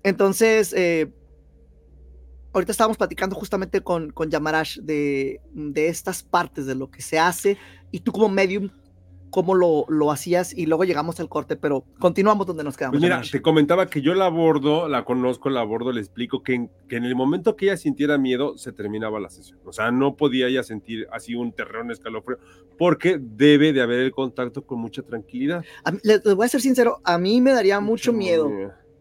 Entonces, eh, ahorita estábamos platicando justamente con, con Yamarash de, de estas partes, de lo que se hace, y tú como medium, cómo lo, lo, hacías y luego llegamos al corte, pero continuamos donde nos quedamos. Pues mira, te comentaba que yo la abordo, la conozco, la abordo, le explico que en, que en, el momento que ella sintiera miedo, se terminaba la sesión. O sea, no podía ella sentir así un terror, escalofrío, porque debe de haber el contacto con mucha tranquilidad. les, voy a ser sincero, a mí me daría mucho, miedo.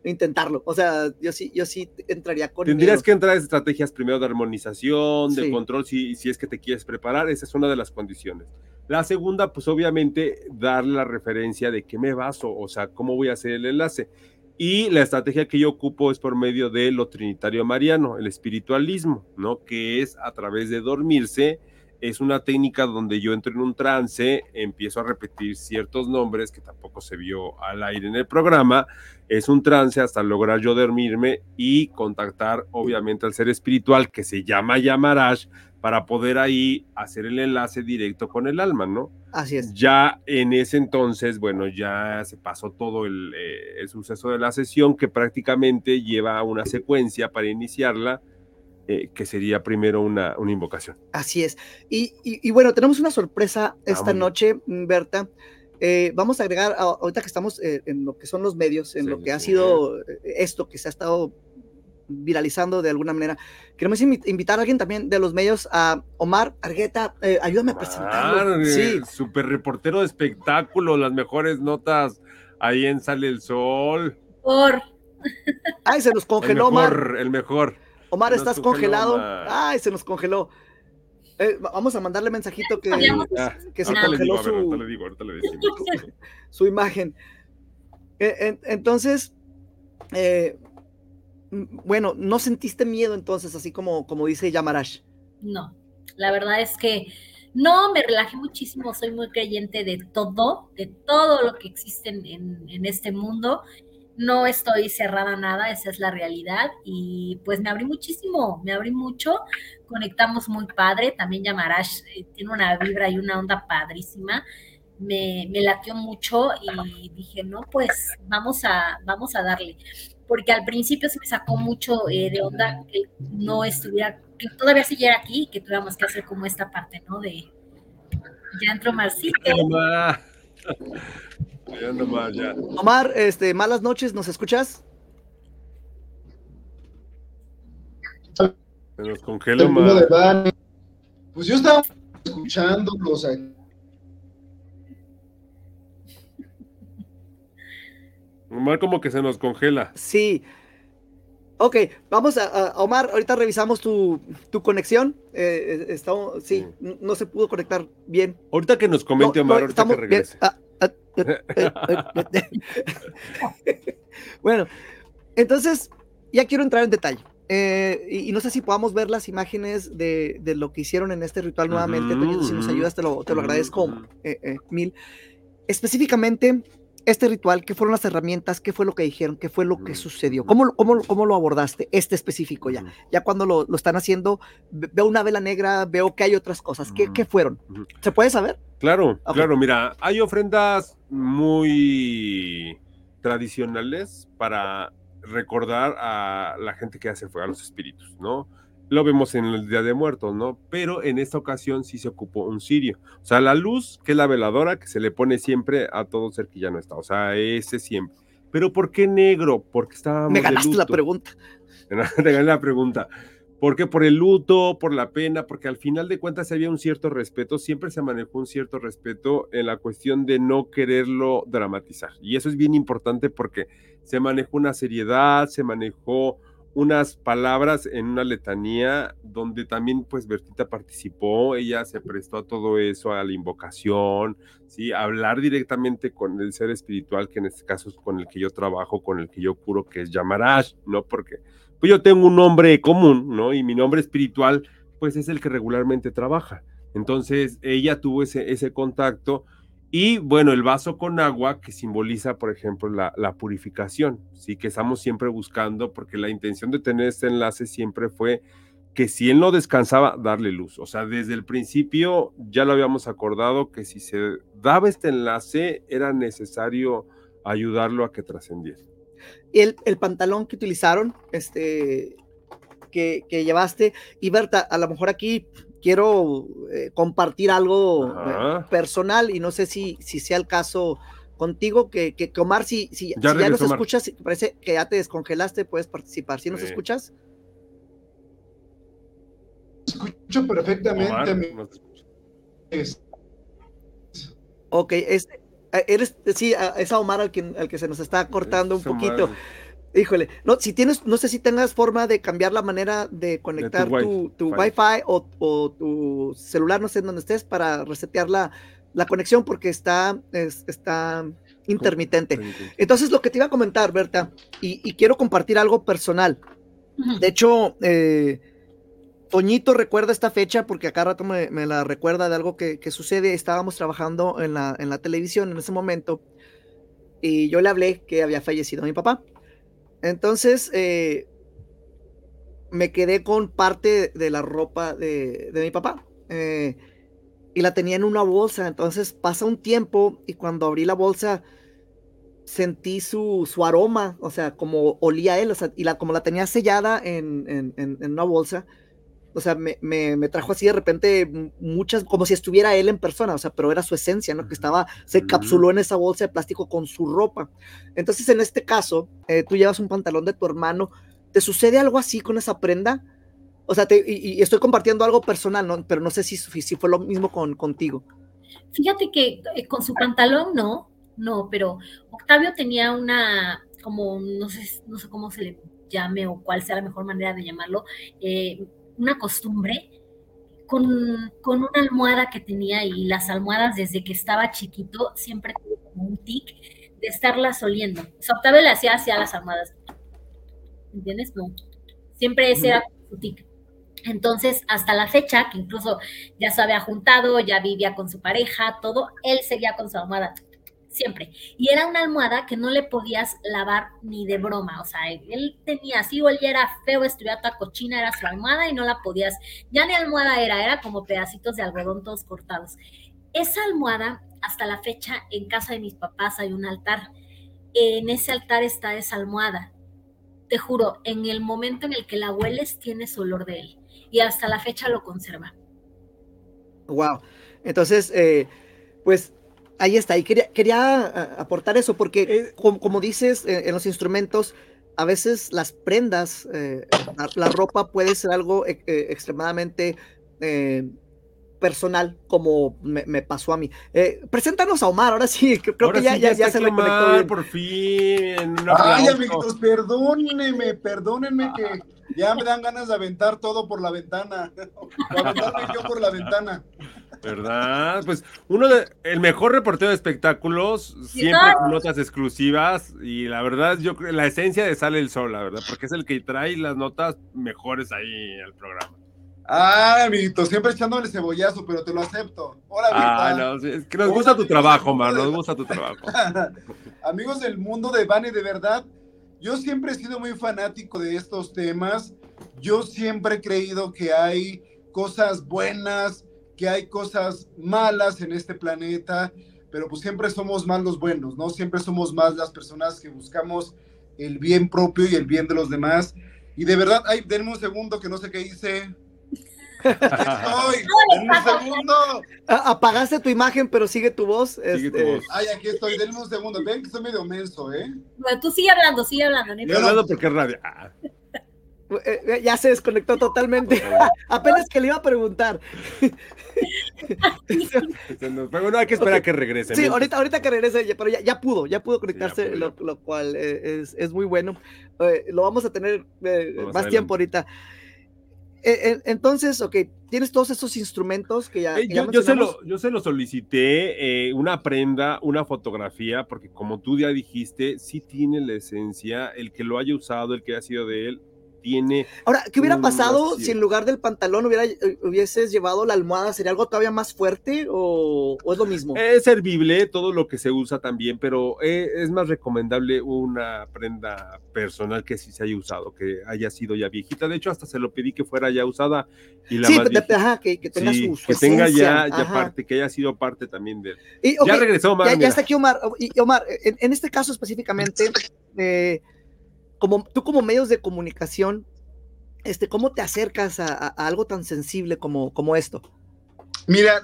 intentarlo. O sea, yo sí, yo sí entraría con. Tendrías que entrar en estrategias primero de armonización, de control, si, si es que te quieres preparar. Esa es una de las condiciones. La segunda, pues obviamente darle la referencia de qué me baso, o sea, cómo voy a hacer el enlace. Y la estrategia que yo ocupo es por medio de lo trinitario mariano, el espiritualismo, ¿no? Que es a través de dormirse, es una técnica donde yo entro en un trance, empiezo a repetir ciertos nombres que tampoco se vio al aire en el programa, es un trance hasta lograr yo dormirme y contactar obviamente al ser espiritual que se llama Yamarash para poder ahí hacer el enlace directo con el alma, ¿no? Así es. Ya en ese entonces, bueno, ya se pasó todo el, eh, suceso de la sesión que prácticamente lleva una secuencia para iniciarla, eh, que sería primero una, una invocación. Así es. Y, bueno, tenemos una sorpresa esta noche, Berta. Eh, vamos a agregar, ahorita que estamos en lo que son los medios, en lo que ha sido esto que se ha estado viralizando de alguna manera. Queremos invitar a alguien también de los medios, a Omar Argueta, eh, ayúdame a presentarlo. sí. Super reportero de espectáculo, las mejores notas ahí en Sale el Sol. Por. Ay, se nos congeló, el mejor, Omar. El mejor. Omar, estás congelado. Ay, se nos congeló. Eh, vamos a mandarle mensajito que, que se congeló su, (laughs) su imagen. Eh, entonces, eh, bueno, ¿no sentiste miedo entonces, así como, como dice Yamarash? No, la verdad es que no, me relajé muchísimo, soy muy creyente de todo, de todo lo que existe en, en, este mundo. No estoy cerrada a nada, esa es la realidad. Y pues me abrí muchísimo, me abrí mucho, conectamos muy padre. También Yamarash eh, tiene una vibra y una onda padrísima. Me, me latió mucho y dije, no, pues vamos a, vamos a darle. Porque al principio se me sacó mucho eh, de onda que no estuviera, que todavía siguiera aquí y que tuviéramos que hacer como esta parte, ¿no? De ya entró Marcito. Ya nomás. Ya nomás, ya. Omar, este, malas noches, ¿nos escuchas? Se nos congela. Dani. Pues yo estaba escuchándolos aquí. Omar como que se nos congela. Sí. Ok, vamos a, a- Omar, ahorita revisamos tu, tu conexión. Eh, eh, estamos, sí, no se pudo conectar bien. Ahorita que nos comente No, Omar, no, ahorita que regrese. Ah, ah, eh, eh, (laughs) bueno, entonces ya quiero entrar en detalle. Eh, y, y no sé si podamos ver las imágenes de, de lo que hicieron en este ritual nuevamente. Si nos ayudas, te lo, te lo agradezco eh, mil. Específicamente, este ritual, ¿qué fueron las herramientas? ¿Qué fue lo que dijeron? ¿Qué fue lo que sucedió? ¿Cómo, lo- cómo, cómo lo abordaste? Este específico ya. Ya cuando lo, lo están haciendo, ve- veo una vela negra, veo que hay otras cosas. ¿Qué, qué fueron? ¿Se puede saber? Claro, claro, mira, hay ofrendas muy tradicionales para recordar a la gente que hace fuego a los espíritus, ¿no? Lo vemos en el Día de Muertos, ¿no? Pero en esta ocasión sí se ocupó un cirio. O sea, la luz, que es la veladora que se le pone siempre a todo ser que ya no está. O sea, ese siempre. Pero ¿por qué negro? Porque estábamos Me de ganaste la pregunta. (laughs) Te gané la pregunta. ¿Por qué? Por el luto, por la pena, porque al final de cuentas había un cierto respeto, siempre se manejó un cierto respeto en la cuestión de no quererlo dramatizar. Y eso es bien importante porque se manejó una seriedad, se manejó unas palabras en una letanía donde también pues Bertita participó, ella se prestó a todo eso, a la invocación, ¿sí? Hablar directamente con el ser espiritual, que en este caso es con el que yo trabajo, con el que yo curo, que es Yamarash, ¿no? Porque pues yo tengo un nombre común, ¿no? Y mi nombre espiritual, pues es el que regularmente trabaja. Entonces, ella tuvo ese, ese contacto y, bueno, el vaso con agua que simboliza, por ejemplo, la, purificación, ¿sí? Que estamos siempre buscando, porque la intención de tener este enlace siempre fue que si él no descansaba, darle luz. O sea, desde el principio ya lo habíamos acordado que si se daba este enlace, era necesario ayudarlo a que trascendiera. Y el, el pantalón que utilizaron, este, que, que llevaste. Y Berta, a lo mejor aquí quiero eh, compartir algo eh, Ajá. personal y no sé si, si sea el caso contigo, que, que, que Omar, si, si, Ya si ya nos Omar. escuchas, parece que ya te descongelaste, puedes participar. ¿Sí nos Sí. escuchas? Escucho perfectamente. Omar, mi- no te escucho. es- Ok, es, eh, eres, sí, a- es a Omar al que, al que se nos está cortando un poquito. Híjole, no, si tienes, no sé si tengas forma de cambiar la manera de conectar tu, tu fi. Wi-Fi o, o tu celular, no sé en dónde estés, para resetear la, la conexión porque está, es- está intermitente. Entonces, lo que te iba a comentar, Berta, y, y quiero compartir algo personal. De hecho, eh, Toñito recuerda esta fecha porque acá rato me, me la recuerda de algo que, que sucede. Estábamos trabajando en la, en la televisión en ese momento y yo le hablé que había fallecido mi papá. Entonces, eh, me quedé con parte de la ropa de, de mi papá eh, y la tenía en una bolsa. Entonces pasa un tiempo y cuando abrí la bolsa sentí su, su aroma, o sea, como olía él, o sea, y la, como la tenía sellada en, en- en- una bolsa, o sea, me, me- me trajo así de repente muchas, como si estuviera él en persona, o sea, pero era su esencia, ¿no? Que estaba, se Ujú. encapsuló en esa bolsa de plástico con su ropa. Entonces, en este caso, eh, tú llevas un pantalón de tu hermano, ¿te sucede algo así con esa prenda? O sea, te- y, y estoy compartiendo algo personal, ¿no? Pero no sé si, si fue lo mismo con, contigo. Fíjate que eh, con su pantalón no, no, pero Octavio tenía una, como, no sé, no sé cómo se le llame o cuál sea la mejor manera de llamarlo, eh, una costumbre con, con una almohada que tenía y las almohadas desde que estaba chiquito siempre tuvo como un tic de estarlas oliendo. O sea, Octavio le hacía hacia las almohadas. ¿Entiendes? No. Siempre ese era su tic. Entonces, hasta la fecha, que incluso ya se había juntado, ya vivía con su pareja, todo, él seguía con su almohada, siempre. Y era una almohada que no le podías lavar ni de broma, o sea, él tenía así, o ya era feo, estuviera toda cochina, era su almohada y no la podías, ya ni almohada era, era como pedacitos de algodón todos cortados. Esa almohada, hasta la fecha, en casa de mis papás hay un altar. En ese altar está esa almohada. te juro, en el momento en el que la hueles tienes olor de él y hasta la fecha lo conserva. Wow. Entonces, eh, pues ahí está. Y quería, quería aportar eso porque, Eh, como, como dices, eh, en los instrumentos, a veces las prendas, eh, la, la ropa puede ser algo eh, extremadamente eh, personal, como me, me pasó a mí. Eh, preséntanos a Omar, ahora sí, (laughs) creo, Ahora que ya, sí, ya, se reconectó Omar, bien. por fin. Ay, amiguitos, perdónenme, perdónenme que ya me dan ganas de aventar todo por la ventana. O (laughs) aventarme yo por la ventana. ¿Verdad? Pues uno de el mejor reportero de espectáculos, siempre con notas exclusivas y la verdad yo creo la esencia de Sale el Sol, la verdad, porque es el que trae las notas mejores ahí al programa. Ay, amiguito, siempre echándole cebollazo, pero te lo acepto. Hola, Ah, no, sí, es que nos gusta tu trabajo, man, nos gusta tu trabajo. Amigos del mundo de Vane, de verdad, yo siempre he sido muy fanático de estos temas. Yo siempre he creído que hay cosas buenas, que hay cosas malas en este planeta, pero pues siempre somos más los buenos, ¿no? Siempre somos más las personas que buscamos el bien propio y el bien de los demás. Y de verdad, ay, denme un segundo que no sé qué hice. (laughs) Aquí estoy, denme un segundo. Apagaste tu imagen, pero sigue tu voz. Sigue tu este, voz. Ay, aquí estoy, denme un segundo. Ven que estoy medio menso, ¿eh? Bueno, tú sigue hablando, sigue hablando. no problema. hablando porque es radio. Ah, ya se desconectó totalmente. (laughs) (laughs) Apenas que le iba a preguntar. (laughs) Bueno, hay que esperar a que regrese. Sí, mientras- ahorita, ahorita que regrese, pero ya, ya pudo, ya pudo conectarse, lo, lo cual eh, es, es muy bueno. Eh, lo vamos a tener eh, Más tiempo ahorita. Eh, eh, entonces, ok, tienes todos esos instrumentos que ya, Eh, que ya yo, yo se lo, yo se lo solicité, eh, una prenda, una fotografía, porque como tú ya dijiste, sí tiene la esencia, el que lo haya usado, el que haya sido de él, tiene... Ahora, ¿qué hubiera pasado si en lugar del pantalón hubiera, eh, hubieses llevado la almohada? ¿Sería algo todavía más fuerte o, o es lo mismo? Es servible todo lo que se usa también, pero eh, es más recomendable una prenda personal que sí se haya usado, que haya sido ya viejita. De hecho, hasta se lo pedí que fuera ya usada y la sí, más viejita. ajá, que, que tenga Sí, su, su que tenga ya, esencia, ya ajá. parte, que haya sido parte también de. Y, ya regresó, Omar, ya, ya está aquí Omar. Y Omar, en, en este caso específicamente, (clears throat) eh, como tú como medios de comunicación, este, ¿cómo te acercas a, algo tan sensible como, como esto? Mira,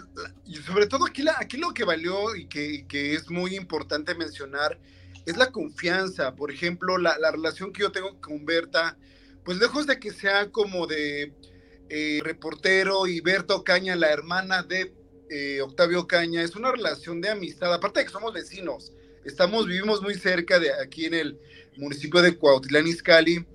sobre todo aquí, aquí lo que valió y que, que es muy importante mencionar es la confianza. Por ejemplo, la, la relación que yo tengo con Berta, pues lejos de que sea como de eh, reportero y Berta Ocaña, la hermana de eh, Octavio Ocaña, es una relación de amistad, aparte de que somos vecinos, estamos, vivimos muy cerca de aquí en el municipio de Cuautitlán Izcalli,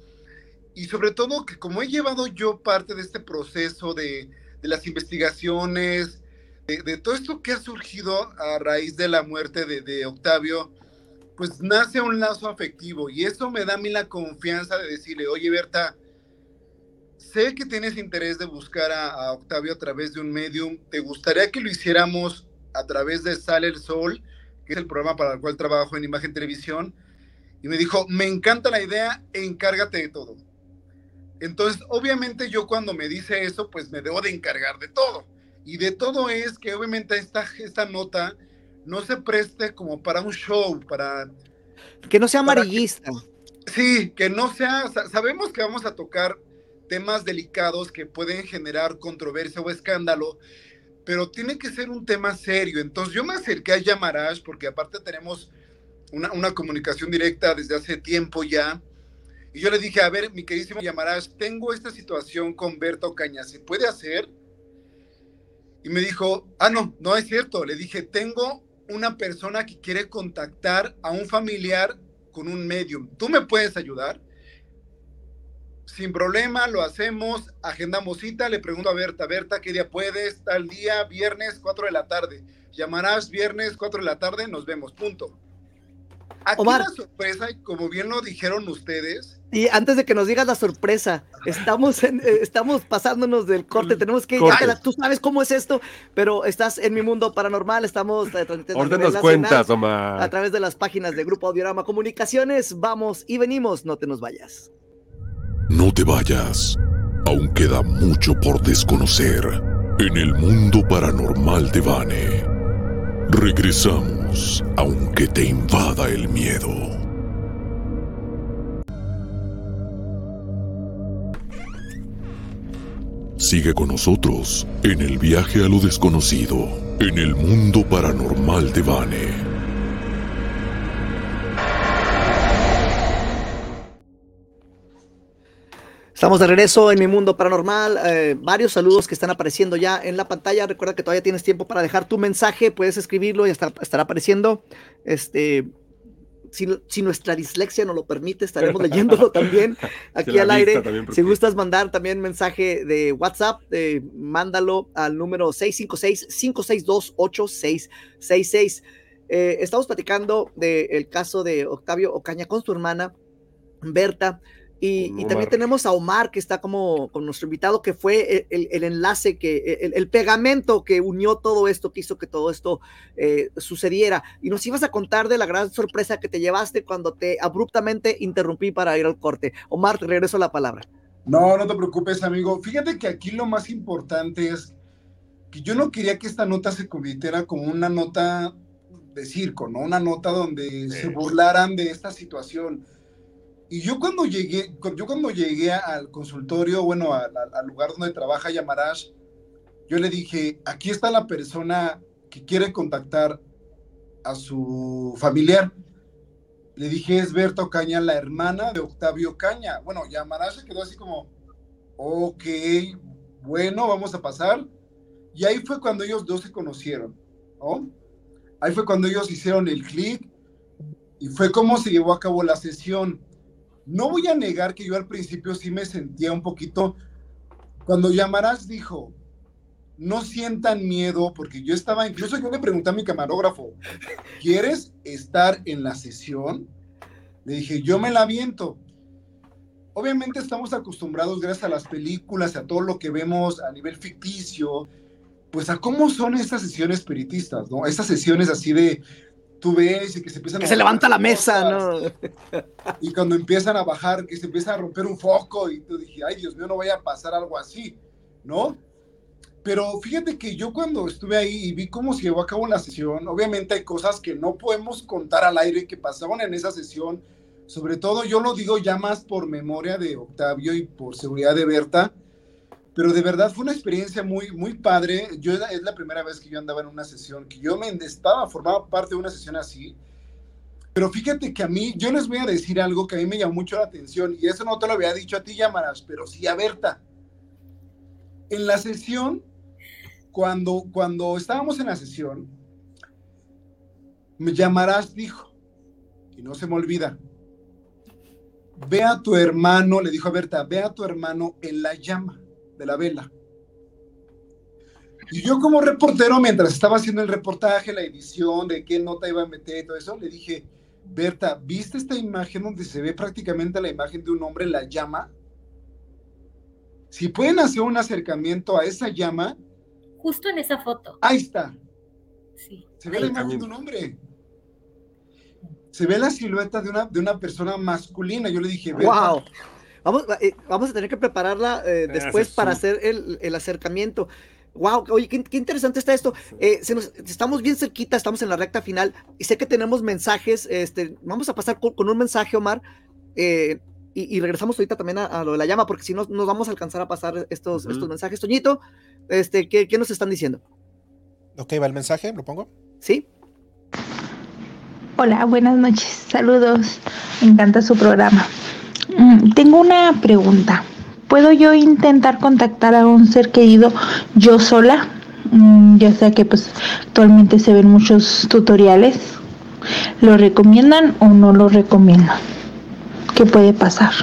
y sobre todo que como he llevado yo parte de este proceso de, de las investigaciones, de, de todo esto que ha surgido a raíz de la muerte de, de Octavio, pues nace un lazo afectivo. Y eso me da a mí la confianza de decirle, oye Berta, sé que tienes interés de buscar a, a Octavio a través de un medium, ¿te gustaría que lo hiciéramos a través de Sale el Sol, que es el programa para el cual trabajo en Imagen Televisión? Y me dijo, me encanta la idea, encárgate de todo. Entonces, obviamente yo cuando me dice eso, pues me debo de encargar de todo. Y de todo es que obviamente esta, esta nota no se preste como para un show, para... Que no sea que- amarillista. Sí, que no sea... sa- Sabemos que vamos a tocar temas delicados que pueden generar controversia o escándalo, pero tiene que ser un tema serio. Entonces yo me acerqué a Yamarash porque aparte tenemos una, una comunicación directa desde hace tiempo ya. Y yo le dije, a ver, mi queridísimo Yamarash, tengo esta situación con Berto Caña, ¿se puede hacer? Y me dijo, ah, no, no es cierto. Le dije, tengo una persona que quiere contactar a un familiar con un medium. ¿Tú me puedes ayudar? Sin problema, lo hacemos, agendamos cita, le pregunto a Berta, Berta, ¿qué día puedes? Tal día, viernes, 4 de la tarde. Llamarás viernes, 4 de la tarde, nos vemos, punto. Aquí Omar. la sorpresa, y como bien lo dijeron ustedes, Y antes de que nos digas la sorpresa, estamos, en- eh, estamos pasándonos del corte, tenemos que... Corte. ya, tú sabes cómo es esto, pero estás en mi mundo paranormal, estamos... eh, transmitiendo a Ahorita nivel nos nacional cuentas, A Omar. través de las páginas de Grupo Audiorama Comunicaciones, vamos y venimos, no te nos vayas. No te vayas. Aún queda mucho por desconocer en el mundo paranormal de Vane. Regresamos, aunque te invada el miedo. Sigue con nosotros en el viaje a lo desconocido, en el mundo paranormal de Vane. Estamos de regreso en mi mundo paranormal. Eh, varios saludos que están apareciendo ya en la pantalla. Recuerda que todavía tienes tiempo para dejar tu mensaje. Puedes escribirlo y estar, estará apareciendo. Este, si, si, nuestra dislexia nos lo permite, estaremos leyéndolo (laughs) también aquí al aire. Si gustas mandar también mensaje de WhatsApp, eh, mándalo al número 656-562-8666. Eh, estamos platicando del caso de Octavio Ocaña con su hermana Berta. Y, también tenemos a Omar, que está como con nuestro invitado, que fue el, enlace, que el, pegamento que unió todo esto, que hizo que todo esto eh, sucediera. Y nos ibas a contar de la gran sorpresa que te llevaste cuando te abruptamente interrumpí para ir al corte. Omar, te regreso la palabra. No, no te preocupes, amigo. Fíjate que aquí lo más importante es que yo no quería que esta nota se convirtiera como una nota de circo, ¿no? Una nota donde se burlaran de esta situación y yo cuando llegué, yo cuando llegué al consultorio, bueno, al, lugar donde trabaja Yamarash, yo le dije, aquí está la persona que quiere contactar a su familiar. Le dije, es Berta Ocaña, la hermana de Octavio Caña. Bueno, Yamarash se quedó así como, ok, bueno, vamos a pasar. Y ahí fue cuando ellos dos se conocieron, ¿no? Ahí fue cuando ellos hicieron el clic y fue como se llevó a cabo la sesión. No voy a negar que yo al principio sí me sentía un poquito, cuando Yamarás dijo, no sientan miedo, porque yo estaba, incluso yo le pregunté a mi camarógrafo, ¿quieres estar en la sesión? Le dije, yo me la viento. Obviamente estamos acostumbrados, gracias a las películas, a todo lo que vemos a nivel ficticio, pues a cómo son estas sesiones espiritistas, ¿no? Estas sesiones así de, tú ves y que se empiezan que se levanta la mesa, ¿no? Y cuando empiezan a bajar, que se empieza a romper un foco y tú dije, ay Dios mío, no vaya a pasar algo así, ¿no? Pero fíjate que yo cuando estuve ahí y vi cómo se llevó a cabo la sesión, obviamente hay cosas que no podemos contar al aire que pasaban en esa sesión, sobre todo yo lo digo ya más por memoria de Octavio y por seguridad de Berta, pero de verdad fue una experiencia muy, muy padre. Yo es la primera vez que yo andaba en una sesión, que yo me estaba, formaba parte de una sesión así. Pero fíjate que a mí, yo les voy a decir algo que a mí me llamó mucho la atención, y eso no te lo había dicho a ti, Yamaras, pero sí a Berta. En la sesión, cuando, cuando estábamos en la sesión, me llamarás, dijo, y no se me olvida, ve a tu hermano, le dijo a Berta, ve a tu hermano en la llama de la vela. Y yo como reportero, mientras estaba haciendo el reportaje, la edición, de qué nota iba a meter y todo eso, le dije, Berta, ¿viste esta imagen donde se ve prácticamente la imagen de un hombre en la llama? Si pueden hacer un acercamiento a esa llama. Justo en esa foto. Ahí está. Se ve la imagen de un hombre. Se ve la silueta de una, de una persona masculina. Yo le dije, Berta, wow. Vamos, eh, vamos a tener que prepararla eh, después para hacer el, el, acercamiento. Wow, oye, qué, qué interesante está esto. Eh, se nos, estamos bien cerquita, estamos en la recta final y sé que tenemos mensajes. Este, vamos a pasar con, con un mensaje, Omar, y, y, regresamos ahorita también a, a, lo de la llama, porque si no, nos vamos a alcanzar a pasar estos, uh -huh. estos mensajes. Toñito, este, ¿qué, ¿qué nos están diciendo? Ok, va el mensaje, ¿lo pongo? Sí. Hola, buenas noches, saludos, me encanta su programa. Mm, tengo una pregunta. ¿Puedo yo intentar contactar a un ser querido yo sola? Mm, ya sea que pues actualmente se ven muchos tutoriales. ¿Lo recomiendan o no lo recomiendan? ¿Qué puede pasar?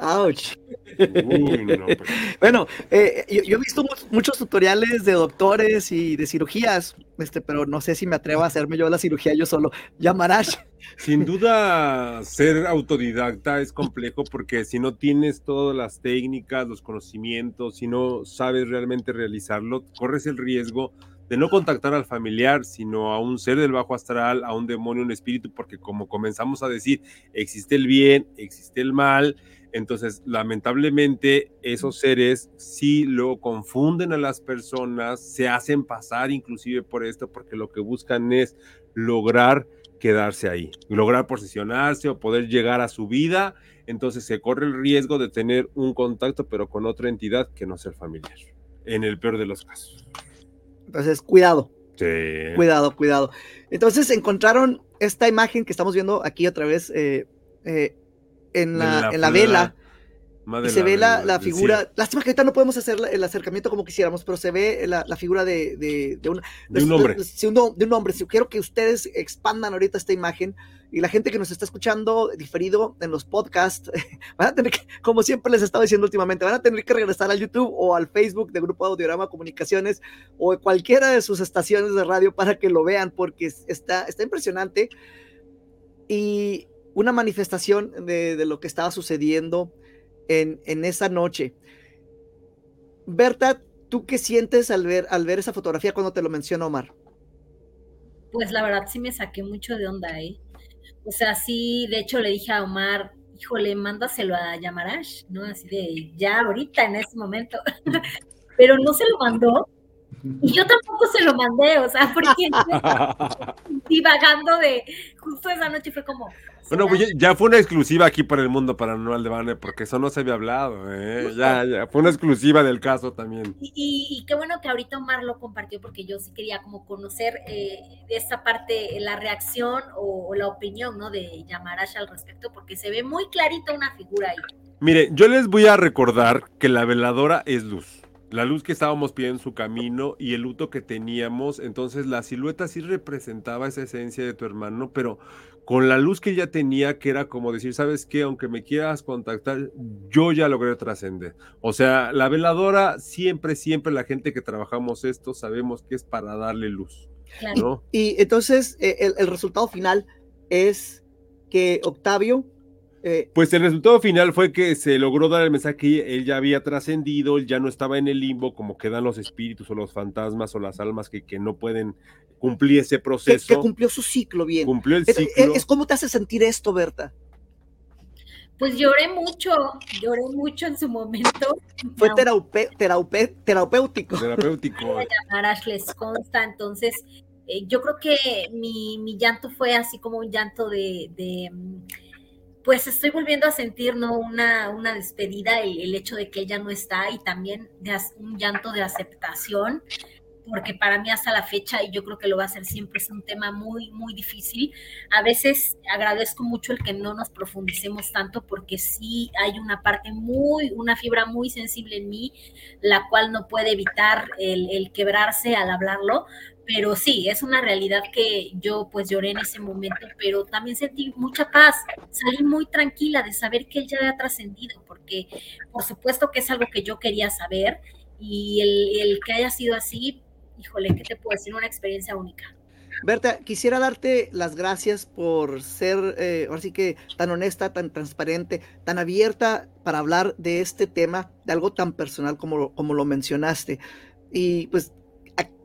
Ouch. Uy, no, pues. (laughs) bueno, eh, yo, yo, he visto muchos tutoriales de doctores y de cirugías, este, pero no sé si me atrevo a hacerme yo la cirugía yo solo. Yamarash. (laughs) Sin duda, ser autodidacta es complejo porque si no tienes todas las técnicas, los conocimientos, si no sabes realmente realizarlo, corres el riesgo de no contactar al familiar, sino a un ser del bajo astral, a un demonio, un espíritu, porque como comenzamos a decir, existe el bien, existe el mal, entonces, lamentablemente, esos seres sí lo confunden a las personas, se hacen pasar inclusive por esto, porque lo que buscan es lograr quedarse ahí, lograr posicionarse o poder llegar a su vida, entonces se corre el riesgo de tener un contacto pero con otra entidad que no sea familiar, en el peor de los casos. Entonces, cuidado, Sí. cuidado, cuidado. Entonces encontraron esta imagen que estamos viendo aquí otra vez eh, eh, en, la, en la vela. Madre Y se la- ve la, la figura, cielo. lástima que ahorita no podemos hacer la- el acercamiento como quisiéramos, pero se ve la, la figura de, de, de un, De un hombre. sí, un- de un hombre. Quiero que ustedes expandan ahorita esta imagen y la gente que nos está escuchando diferido en los podcasts, (laughs) van a tener que, como siempre les estaba diciendo últimamente, van a tener que regresar al YouTube o al Facebook de Grupo Audiorama Comunicaciones o de cualquiera de sus estaciones de radio para que lo vean porque es- está, está impresionante y una manifestación de, de lo que estaba sucediendo en, en esa noche. Berta, ¿tú qué sientes al ver, al ver esa fotografía cuando te lo menciona Omar? Pues la verdad sí me saqué mucho de onda, ¿eh? O sea, sí, de hecho le dije a Omar, híjole, mándaselo a Yamarash, ¿no? Así de ya ahorita, en ese momento. (laughs) Pero no se lo mandó. Y yo tampoco se lo mandé, o sea, porque (laughs) divagando de justo esa noche fue como. Bueno, pues ya, fue una exclusiva aquí para el mundo paranormal de Banner, porque eso no se había hablado, ¿eh? Ya, ya, fue una exclusiva del caso también. Y, y- y qué bueno que ahorita Omar lo compartió porque yo sí quería como conocer eh, de esta parte la reacción o, o la opinión, ¿no? De Yamarash al respecto, porque se ve muy clarita una figura ahí. Mire, yo les voy a recordar que la veladora es luz. La luz que estábamos pidiendo en su camino y el luto que teníamos, entonces la silueta sí representaba esa esencia de tu hermano, pero con la luz que ya tenía, que era como decir, ¿sabes qué? Aunque me quieras contactar, yo ya logré trascender. O sea, la veladora, siempre, siempre la gente que trabajamos esto sabemos que es para darle luz, Claro. ¿no? Y entonces eh, el, el resultado final es que Octavio, eh, Pues el resultado final fue que se logró dar el mensaje que él ya había trascendido, él ya no estaba en el limbo, como quedan los espíritus o los fantasmas o las almas que, que no pueden cumplir ese que, proceso. que cumplió su ciclo bien. Cumplió el Es, ciclo. es- ¿Cómo te hace sentir esto, Berta? Pues lloré mucho, lloré mucho en su momento. Fue terapéutico. terapéutico. (laughs) Les consta, entonces eh, yo creo que mi, mi llanto fue así como un llanto de, de, mm, pues estoy volviendo a sentir ¿no? una, una despedida, el, el hecho de que ella no está y también de un llanto de aceptación, porque para mí hasta la fecha, y yo creo que lo va a ser siempre, es un tema muy, muy difícil. A veces agradezco mucho el que no nos profundicemos tanto porque sí hay una parte muy, una fibra muy sensible en mí, la cual no puede evitar el, el quebrarse al hablarlo, pero sí, es una realidad que yo pues lloré en ese momento, pero también sentí mucha paz, salí muy tranquila de saber que él ya había trascendido, porque por supuesto que es algo que yo quería saber y el, el que haya sido así, híjole, ¿qué te puedo decir? Una experiencia única. Berta, quisiera darte las gracias por ser, eh, ahora sí que tan honesta, tan transparente, tan abierta para hablar de este tema, de algo tan personal como, como lo mencionaste. Y pues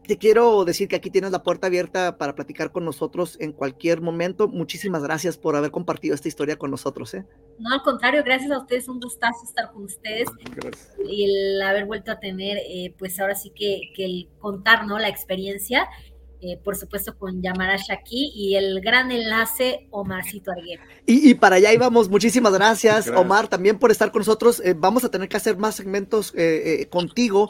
te quiero decir que aquí tienes la puerta abierta para platicar con nosotros en cualquier momento. Muchísimas gracias por haber compartido esta historia con nosotros. ¿eh? No, al contrario, gracias a ustedes, un gustazo estar con ustedes Gracias. y el haber vuelto a tener, eh, pues ahora sí que, que el contar, ¿no? La experiencia, eh, por supuesto con Yamarash aquí y el gran enlace Omarcito Arguero. Y, y para allá íbamos. Muchísimas gracias, Gracias. Omar, también por estar con nosotros. Eh, vamos a tener que hacer más segmentos eh, eh, contigo.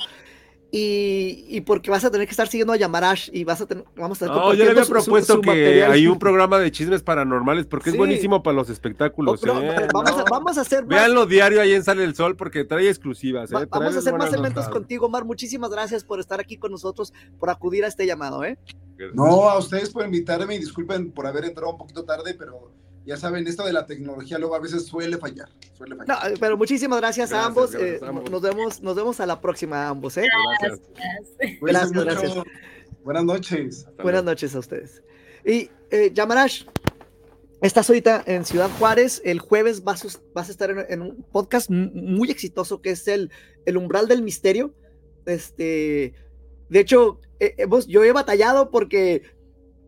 Y, y porque vas a tener que estar siguiendo a Yamarash y vas a tener, vamos a estar No, yo le había compartiendo su- su- propuesto su que material. hay un programa de chismes paranormales porque Sí. es buenísimo para los espectáculos. No, ¿eh? vamos, No. a, vamos a hacer más, Véanlo diario ahí en Sale el Sol porque trae exclusivas. ¿eh? va- vamos a hacer más notas. contigo, Omar. Muchísimas gracias por estar aquí con nosotros, por acudir a este llamado, ¿eh? No, a ustedes por invitarme y disculpen por haber entrado un poquito tarde, pero ya saben, esto de la tecnología luego a veces suele fallar. Suele fallar. No, pero muchísimas gracias, a Gracias, ambos. gracias eh, a ambos. Nos vemos, nos vemos a la próxima a ambos, ¿eh? Gracias. Gracias. Buenas noches. Hasta Buenas luego. noches a ustedes. Y eh, Yamarash, estás ahorita en Ciudad Juárez. El jueves vas, a- vas a estar en, en un podcast mu- muy exitoso que es el, el Umbral del Misterio. Este, de hecho, eh, hemos, yo he batallado porque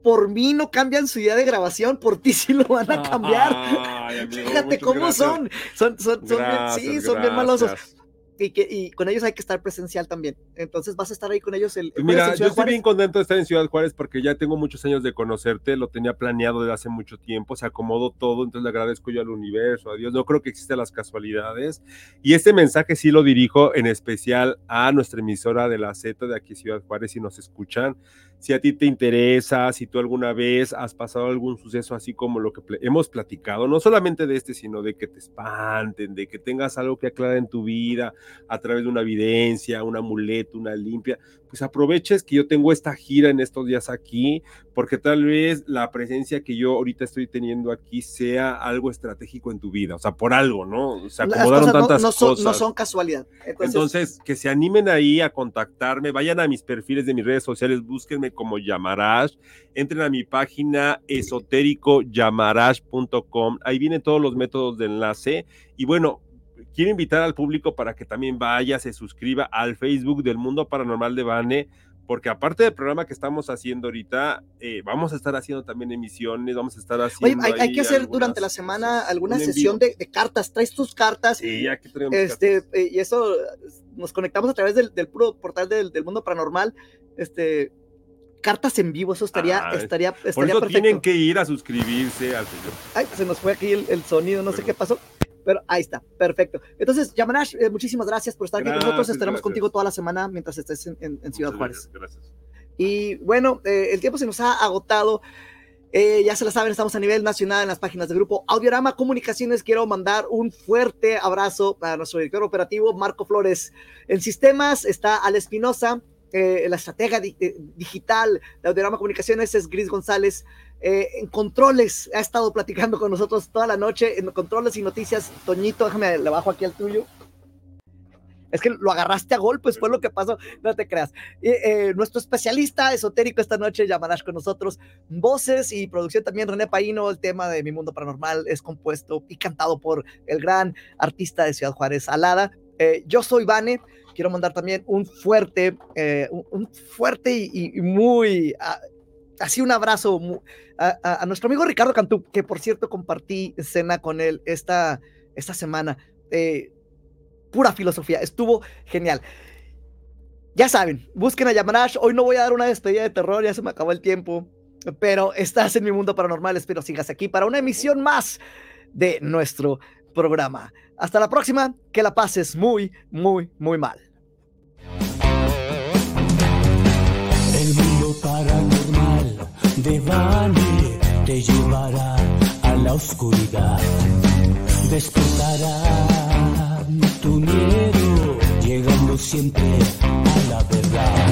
por mí no cambian su día de grabación, por ti sí lo van a cambiar. Ay, amigo, (laughs) Fíjate cómo gracias. son. Son, son, son bien, sí, Gracias, son bien malosos. gracias. y que y con ellos hay que estar presencial también. Entonces vas a estar ahí con ellos el, el mira, yo estoy bien contento de estar en Ciudad Juárez porque ya tengo muchos años de conocerte, lo tenía planeado desde hace mucho tiempo, se acomodó todo, entonces le agradezco yo al universo, a Dios, no creo que existan las casualidades. Y este mensaje sí lo dirijo en especial a nuestra emisora de la Z de aquí Ciudad Juárez, si nos escuchan. Si a ti te interesa, si tú alguna vez has pasado algún suceso así como lo que pl- hemos platicado, no solamente de este, sino de que te espanten, de que tengas algo que aclarar en tu vida a través de una evidencia, un amuleto, una limpia, pues aproveches que yo tengo esta gira en estos días aquí, porque tal vez la presencia que yo ahorita estoy teniendo aquí sea algo estratégico en tu vida, o sea, por algo, ¿no? Se acomodaron cosas no- tantas no, son, cosas. no son casualidad. Entonces, Entonces, que se animen ahí a contactarme, vayan a mis perfiles de mis redes sociales, búsquenme como Yamarash, entren a mi página esotéricoyamarash.com, ahí vienen todos los métodos de enlace y bueno, quiero invitar al público para que también vaya, se suscriba al Facebook del Mundo Paranormal de Bane, porque aparte del programa que estamos haciendo ahorita, eh, vamos a estar haciendo también emisiones, vamos a estar oye, haciendo... hay, que hacer algunas durante la semana alguna sesión de, de cartas. Traes tus cartas. Sí, aquí traemos Este, cartas. eh, y eso nos conectamos a través del, del puro portal del, del mundo paranormal. Este, cartas en vivo, eso estaría, Ah, estaría, Por estaría eso perfecto. tienen que ir a suscribirse al señor. Ay, se nos fue aquí el, el sonido, no sé qué pasó. Pero ahí está, perfecto. Entonces, Yamanash, eh, muchísimas gracias por estar aquí con nosotros. Gracias, Estaremos gracias. contigo toda la semana mientras estés en, en- en Ciudad Muchas Juárez. Gracias. gracias. Y bueno, eh, el tiempo se nos ha agotado. Eh, ya se la saben, estamos a nivel nacional en las páginas del grupo Audiorama Comunicaciones. Quiero mandar un fuerte abrazo a nuestro director operativo, Marco Flores. En sistemas está Al Espinosa, eh, la estratega di- eh, digital de Audiorama Comunicaciones es Gris González. Eh, en controles ha estado platicando con nosotros toda la noche. En controles y noticias, Toñito, déjame, le bajo aquí al tuyo. Es que lo agarraste a golpes, fue lo que pasó. No te creas. Eh, nuestro especialista esotérico esta noche, Yamanash, con nosotros. Voces y producción también, René Paino. El tema de Mi Mundo Paranormal es compuesto y cantado por el gran artista de Ciudad Juárez, Alada. Eh, yo soy Vane. Quiero mandar también un fuerte, eh, un, fuerte y, muy, ah, así un abrazo a, nuestro amigo Ricardo Cantú, que por cierto compartí escena con él esta, esta semana. Eh, pura filosofía, estuvo genial. Ya saben, busquen a Yamanash. Hoy no voy a dar una despedida de terror, ya se me acabó el tiempo. Pero estás en mi mundo paranormal. Espero sigas aquí para una emisión más de nuestro programa. Hasta la próxima. Que la pases muy, muy, muy mal. El mundo paranormal de Bani te llevará a la oscuridad. Despertará tu miedo, llegando siempre a la verdad.